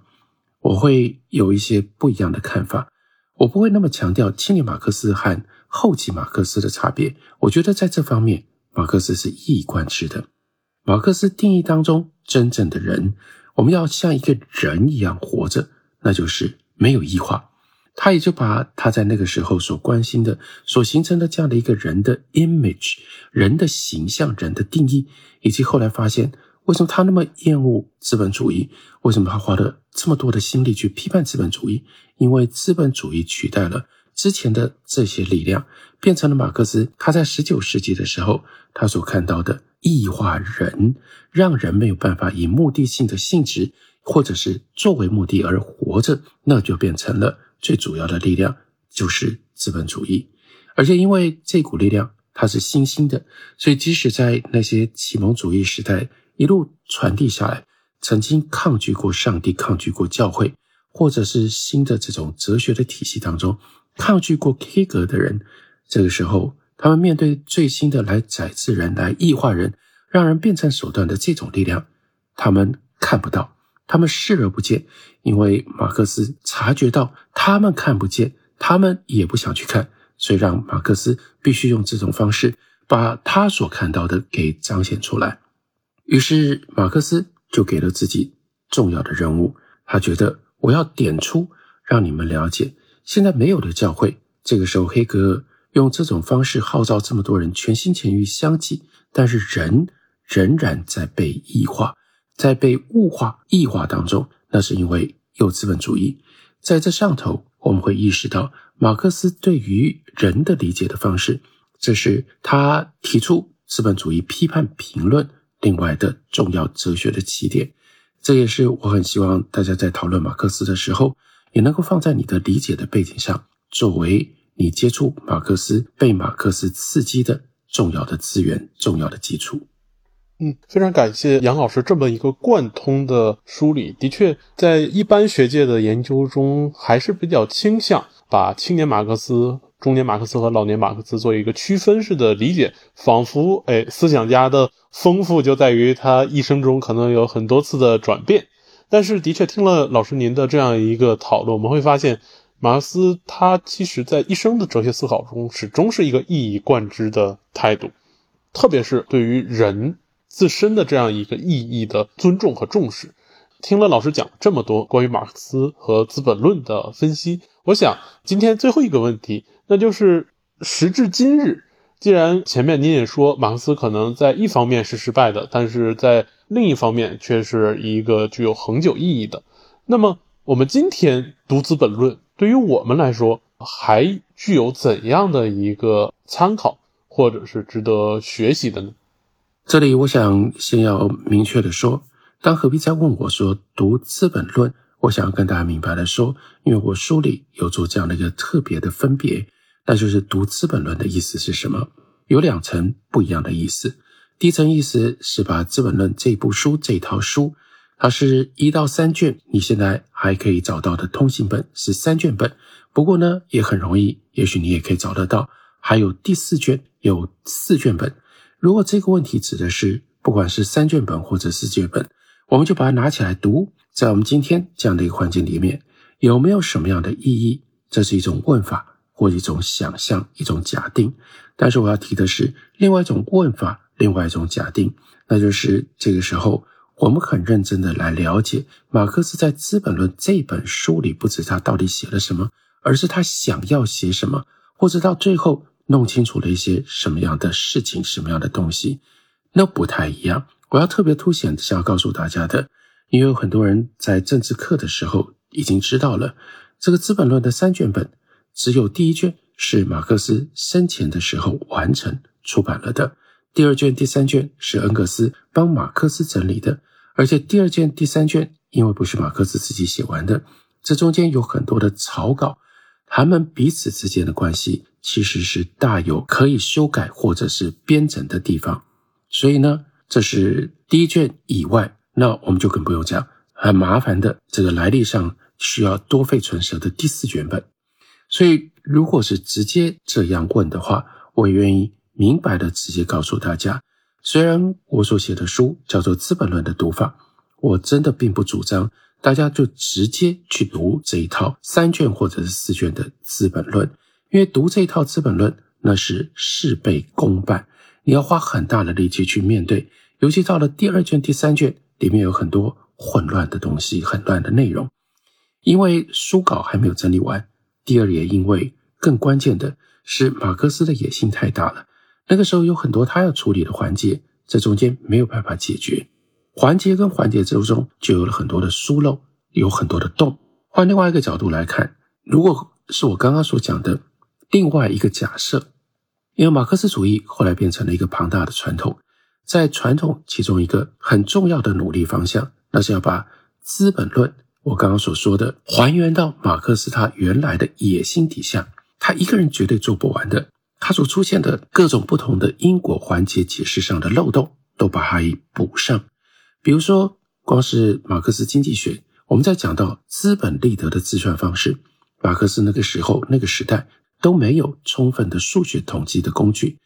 我会有一些不一样的看法。我不会那么强调青年马克思和后期马克思的差别。我觉得在这方面，马克思是一以贯之的。马克思定义当中真正的人，我们要像一个人一样活着，那就是没有异化。他也就把他在那个时候所关心的、所形成的这样的一个人的 image、人的形象、人的定义，以及后来发现为什么他那么厌恶资本主义，为什么他花了这么多的心力去批判资本主义？因为资本主义取代了之前的这些力量，变成了马克思他在十九世纪的时候他所看到的异化人，让人没有办法以目的性的性质，或者是作为目的而活着，那就变成了。最主要的力量就是资本主义，而且因为这股力量它是新兴的，所以即使在那些启蒙主义时代一路传递下来，曾经抗拒过上帝、抗拒过教会，或者是新的这种哲学的体系当中抗拒过 K 格的人，这个时候他们面对最新的来宰制人、来异化人、让人变成手段的这种力量，他们看不到。他们视而不见，因为马克思察觉到他们看不见，他们也不想去看，所以让马克思必须用这种方式把他所看到的给彰显出来。于是马克思就给了自己重要的任务，他觉得我要点出，让你们了解，现在没有了教会。这个时候，黑格尔用这种方式号召这么多人全心全意相继，但是人仍然在被异化。在被物化、异化当中，那是因为有资本主义在这上头。我们会意识到，马克思对于人的理解的方式，这是他提出资本主义批判评论另外的重要哲学的起点。这也是我很希望大家在讨论马克思的时候，也能够放在你的理解的背景上，作为你接触马克思、被马克思刺激的重要的资源、重要的基础。嗯，非常感谢杨老师这么一个贯通的梳理。的确，在一般学界的研究中，还是比较倾向把青年马克思、中年马克思和老年马克思做一个区分式的理解，仿佛哎，思想家的丰富就在于他一生中可能有很多次的转变。但是，的确听了老师您的这样一个讨论，我们会发现，马克思他其实在一生的哲学思考中，始终是一个一以贯之的态度，特别是对于人。自身的这样一个意义的尊重和重视，听了老师讲这么多关于马克思和《资本论》的分析，我想今天最后一个问题，那就是时至今日，既然前面您也说马克思可能在一方面是失败的，但是在另一方面却是一个具有恒久意义的，那么我们今天读《资本论》对于我们来说还具有怎样的一个参考，或者是值得学习的呢？这里我想先要明确的说，当何必在问我说读《资本论》，我想要跟大家明白的说，因为我书里有做这样的一个特别的分别。那就是读《资本论》的意思是什么？有两层不一样的意思。第一层意思是把《资本论》这部书这套书，它是一到三卷，你现在还可以找到的通行本是三卷本。不过呢，也很容易，也许你也可以找得到，还有第四卷，有四卷本。如果这个问题指的是不管是三卷本或者四卷本，我们就把它拿起来读。在我们今天这样的一个环境里面，有没有什么样的意义？这是一种问法。或一种想象，一种假定，但是我要提的是另外一种问法，另外一种假定，那就是这个时候我们很认真的来了解马克思在《资本论》这本书里，不止他到底写了什么，而是他想要写什么，或者到最后弄清楚了一些什么样的事情，什么样的东西，那不太一样。我要特别凸显想要告诉大家的，因为有很多人在政治课的时候已经知道了这个《资本论》的三卷本。只有第一卷是马克思生前的时候完成出版了的，第二卷、第三卷是恩格斯帮马克思整理的，而且第二卷、第三卷因为不是马克思自己写完的，这中间有很多的草稿，他们彼此之间的关系其实是大有可以修改或者是编整的地方，所以呢，这是第一卷以外，那我们就更不用讲很麻烦的这个来历上需要多费唇舌的第四卷本。所以，如果是直接这样问的话，我愿意明白的直接告诉大家：虽然我所写的书叫做《资本论》的读法，我真的并不主张大家就直接去读这一套三卷或者是四卷的《资本论》，因为读这一套《资本论》那是事倍功半，你要花很大的力气去面对，尤其到了第二卷、第三卷，里面有很多混乱的东西、很乱的内容，因为书稿还没有整理完。第二，也因为更关键的是，马克思的野心太大了。那个时候有很多他要处理的环节，这中间没有办法解决。环节跟环节之中就有了很多的疏漏，有很多的洞。换另外一个角度来看，如果是我刚刚所讲的另外一个假设，因为马克思主义后来变成了一个庞大的传统，在传统其中一个很重要的努力方向，那是要把《资本论》。我刚刚所说的，还原到马克思他原来的野心底下，他一个人绝对做不完的。他所出现的各种不同的因果环节解释上的漏洞，都把它给补上。比如说，光是马克思经济学，我们在讲到资本利得的计算方式，马克思那个时候那个时代都没有充分的数学统计的工具，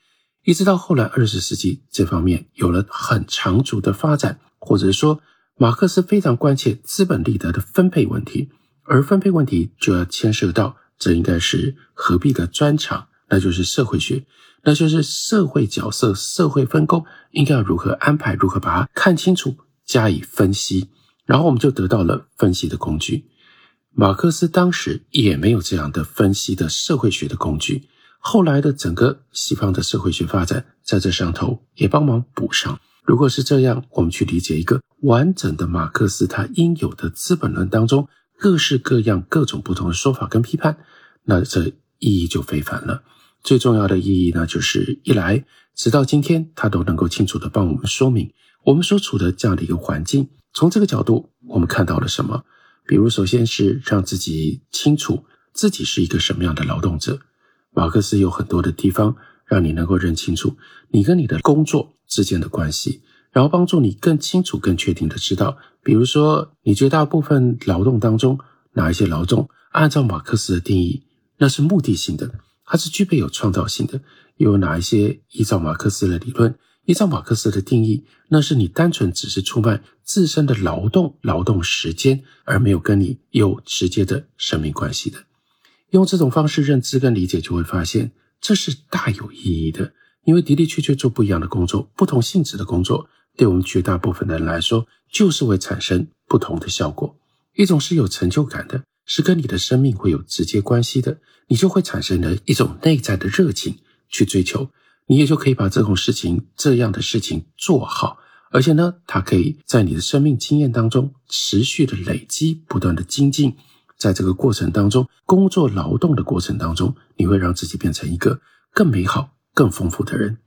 一直到后来二十世纪，这方面有了很长足的发展，或者说。马克思非常关切资本利得的分配问题，而分配问题就要牵涉到，这应该是何必的专长，那就是社会学，那就是社会角色、社会分工应该要如何安排，如何把它看清楚，加以分析，然后我们就得到了分析的工具。马克思当时也没有这样的分析的社会学的工具，后来的整个西方的社会学发展在这上头也帮忙补上。如果是这样，我们去理解一个完整的马克思他应有的《资本论》当中各式各样、各种不同的说法跟批判，那这意义就非凡了。最重要的意义呢，就是一来，直到今天，他都能够清楚的帮我们说明我们所处的这样的一个环境。从这个角度，我们看到了什么？比如，首先是让自己清楚自己是一个什么样的劳动者。马克思有很多的地方。让你能够认清楚你跟你的工作之间的关系，然后帮助你更清楚、更确定的知道，比如说你绝大部分劳动当中哪一些劳动，按照马克思的定义，那是目的性的，它是具备有创造性的；又有哪一些依照马克思的理论，依照马克思的定义，那是你单纯只是出卖自身的劳动、劳动时间，而没有跟你有直接的生命关系的。用这种方式认知跟理解，就会发现。这是大有意义的，因为的的确确做不一样的工作，不同性质的工作，对我们绝大部分的人来说，就是会产生不同的效果。一种是有成就感的，是跟你的生命会有直接关系的，你就会产生了一种内在的热情去追求。你也就可以把这种事情、这样的事情做好。而且呢，它可以在你的生命经验当中持续的累积，不断的精进。在这个过程当中，工作劳动的过程当中，你会让自己变成一个更美好、更丰富的人。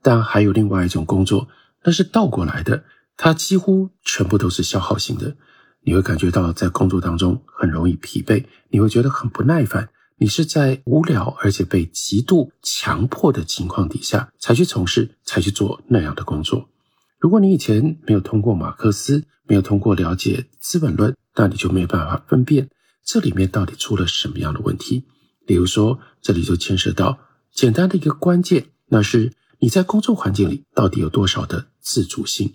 但还有另外一种工作，那是倒过来的，它几乎全部都是消耗性的。你会感觉到在工作当中很容易疲惫，你会觉得很不耐烦。你是在无聊而且被极度强迫的情况底下才去从事、才去做那样的工作。如果你以前没有通过马克思，没有通过了解《资本论》，那你就没有办法分辨这里面到底出了什么样的问题。比如说，这里就牵涉到简单的一个关键，那是你在工作环境里到底有多少的自主性。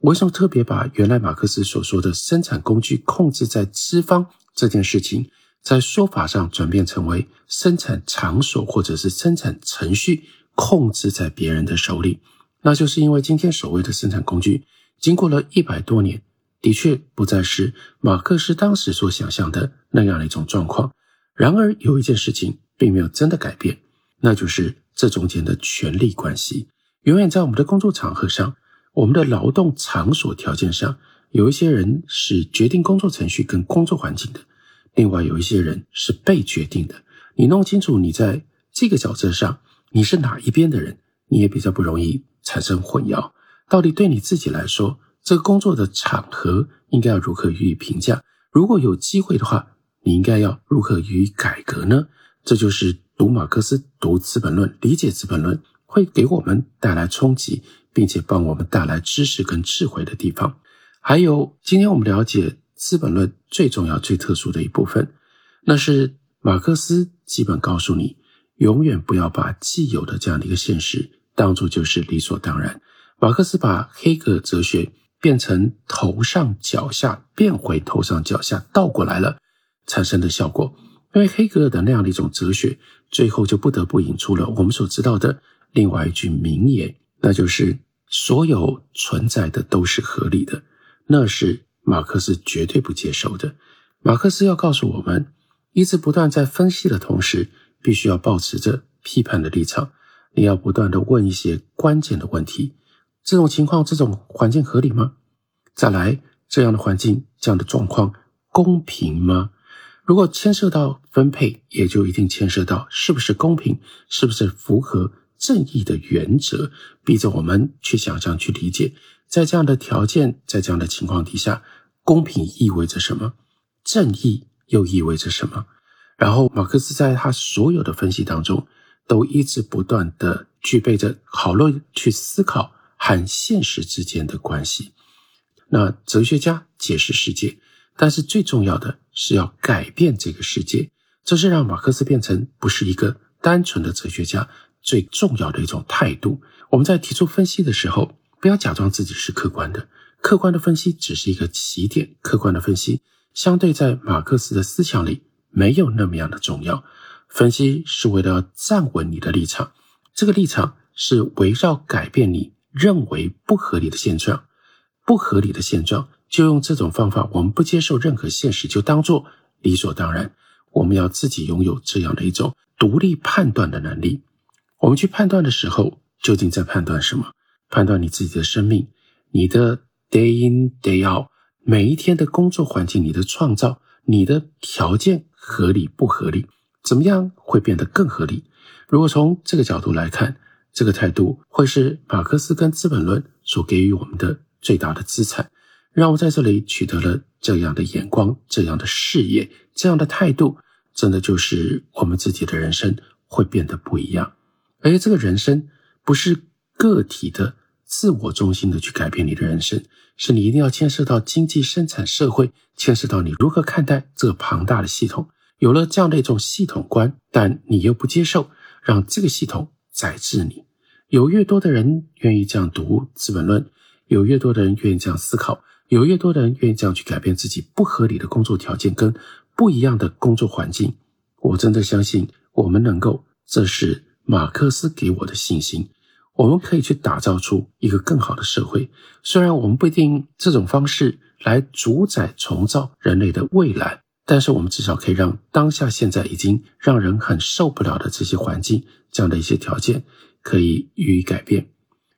为什么特别把原来马克思所说的生产工具控制在资方这件事情，在说法上转变成为生产场所或者是生产程序控制在别人的手里？那就是因为今天所谓的生产工具，经过了一百多年，的确不再是马克思当时所想象的那样的一种状况。然而，有一件事情并没有真的改变，那就是这中间的权力关系。永远在我们的工作场合上，我们的劳动场所条件上，有一些人是决定工作程序跟工作环境的，另外有一些人是被决定的。你弄清楚你在这个角色上你是哪一边的人，你也比较不容易。产生混淆，到底对你自己来说，这个工作的场合应该要如何予以评价？如果有机会的话，你应该要如何予以改革呢？这就是读马克思、读《资本论》、理解《资本论》会给我们带来冲击，并且帮我们带来知识跟智慧的地方。还有，今天我们了解《资本论》最重要、最特殊的一部分，那是马克思基本告诉你，永远不要把既有的这样的一个现实。当做就是理所当然。马克思把黑格尔哲学变成头上脚下，变回头上脚下，倒过来了，产生的效果。因为黑格尔的那样的一种哲学，最后就不得不引出了我们所知道的另外一句名言，那就是所有存在的都是合理的。那是马克思绝对不接受的。马克思要告诉我们，一直不断在分析的同时，必须要保持着批判的立场。你要不断的问一些关键的问题，这种情况、这种环境合理吗？再来，这样的环境、这样的状况公平吗？如果牵涉到分配，也就一定牵涉到是不是公平，是不是符合正义的原则，逼着我们去想象、去理解，在这样的条件、在这样的情况底下，公平意味着什么？正义又意味着什么？然后，马克思在他所有的分析当中。都一直不断的具备着讨论、去思考和现实之间的关系。那哲学家解释世界，但是最重要的是要改变这个世界。这是让马克思变成不是一个单纯的哲学家最重要的一种态度。我们在提出分析的时候，不要假装自己是客观的，客观的分析只是一个起点。客观的分析相对在马克思的思想里没有那么样的重要。分析是为了站稳你的立场，这个立场是围绕改变你认为不合理的现状，不合理的现状就用这种方法。我们不接受任何现实，就当做理所当然。我们要自己拥有这样的一种独立判断的能力。我们去判断的时候，究竟在判断什么？判断你自己的生命，你的 day in day out，每一天的工作环境，你的创造，你的条件合理不合理？怎么样会变得更合理？如果从这个角度来看，这个态度会是马克思跟《资本论》所给予我们的最大的资产。让我在这里取得了这样的眼光、这样的视野、这样的态度，真的就是我们自己的人生会变得不一样。而且这个人生不是个体的自我中心的去改变你的人生，是你一定要牵涉到经济生产社会，牵涉到你如何看待这个庞大的系统。有了这样的一种系统观，但你又不接受让这个系统宰制你。有越多的人愿意这样读《资本论》，有越多的人愿意这样思考，有越多的人愿意这样去改变自己不合理的工作条件跟不一样的工作环境。我真的相信我们能够，这是马克思给我的信心。我们可以去打造出一个更好的社会。虽然我们不一定这种方式来主宰重造人类的未来。但是我们至少可以让当下现在已经让人很受不了的这些环境，这样的一些条件，可以予以改变，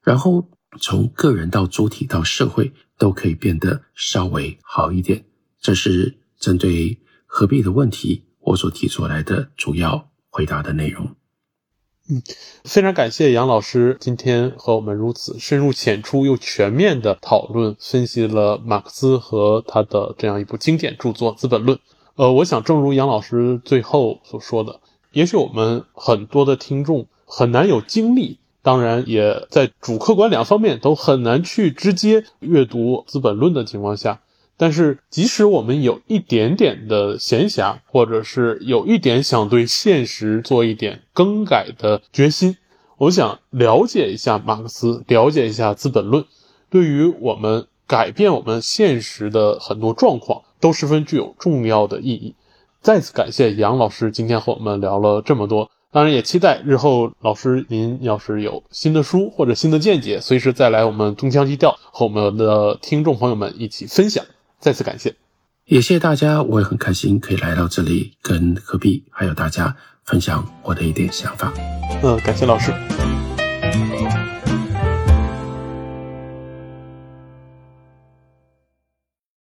然后从个人到主体到社会都可以变得稍微好一点。这是针对何必的问题，我所提出来的主要回答的内容。嗯，非常感谢杨老师今天和我们如此深入浅出又全面的讨论分析了马克思和他的这样一部经典著作《资本论》。呃，我想正如杨老师最后所说的，也许我们很多的听众很难有精力，当然也在主客观两方面都很难去直接阅读《资本论》的情况下。但是，即使我们有一点点的闲暇，或者是有一点想对现实做一点更改的决心，我想了解一下马克思，了解一下《资本论》，对于我们改变我们现实的很多状况，都十分具有重要的意义。再次感谢杨老师今天和我们聊了这么多，当然也期待日后老师您要是有新的书或者新的见解，随时再来我们东腔西调和我们的听众朋友们一起分享。再次感谢，也谢谢大家，我也很开心可以来到这里，跟何必还有大家分享我的一点想法。嗯，感谢老师。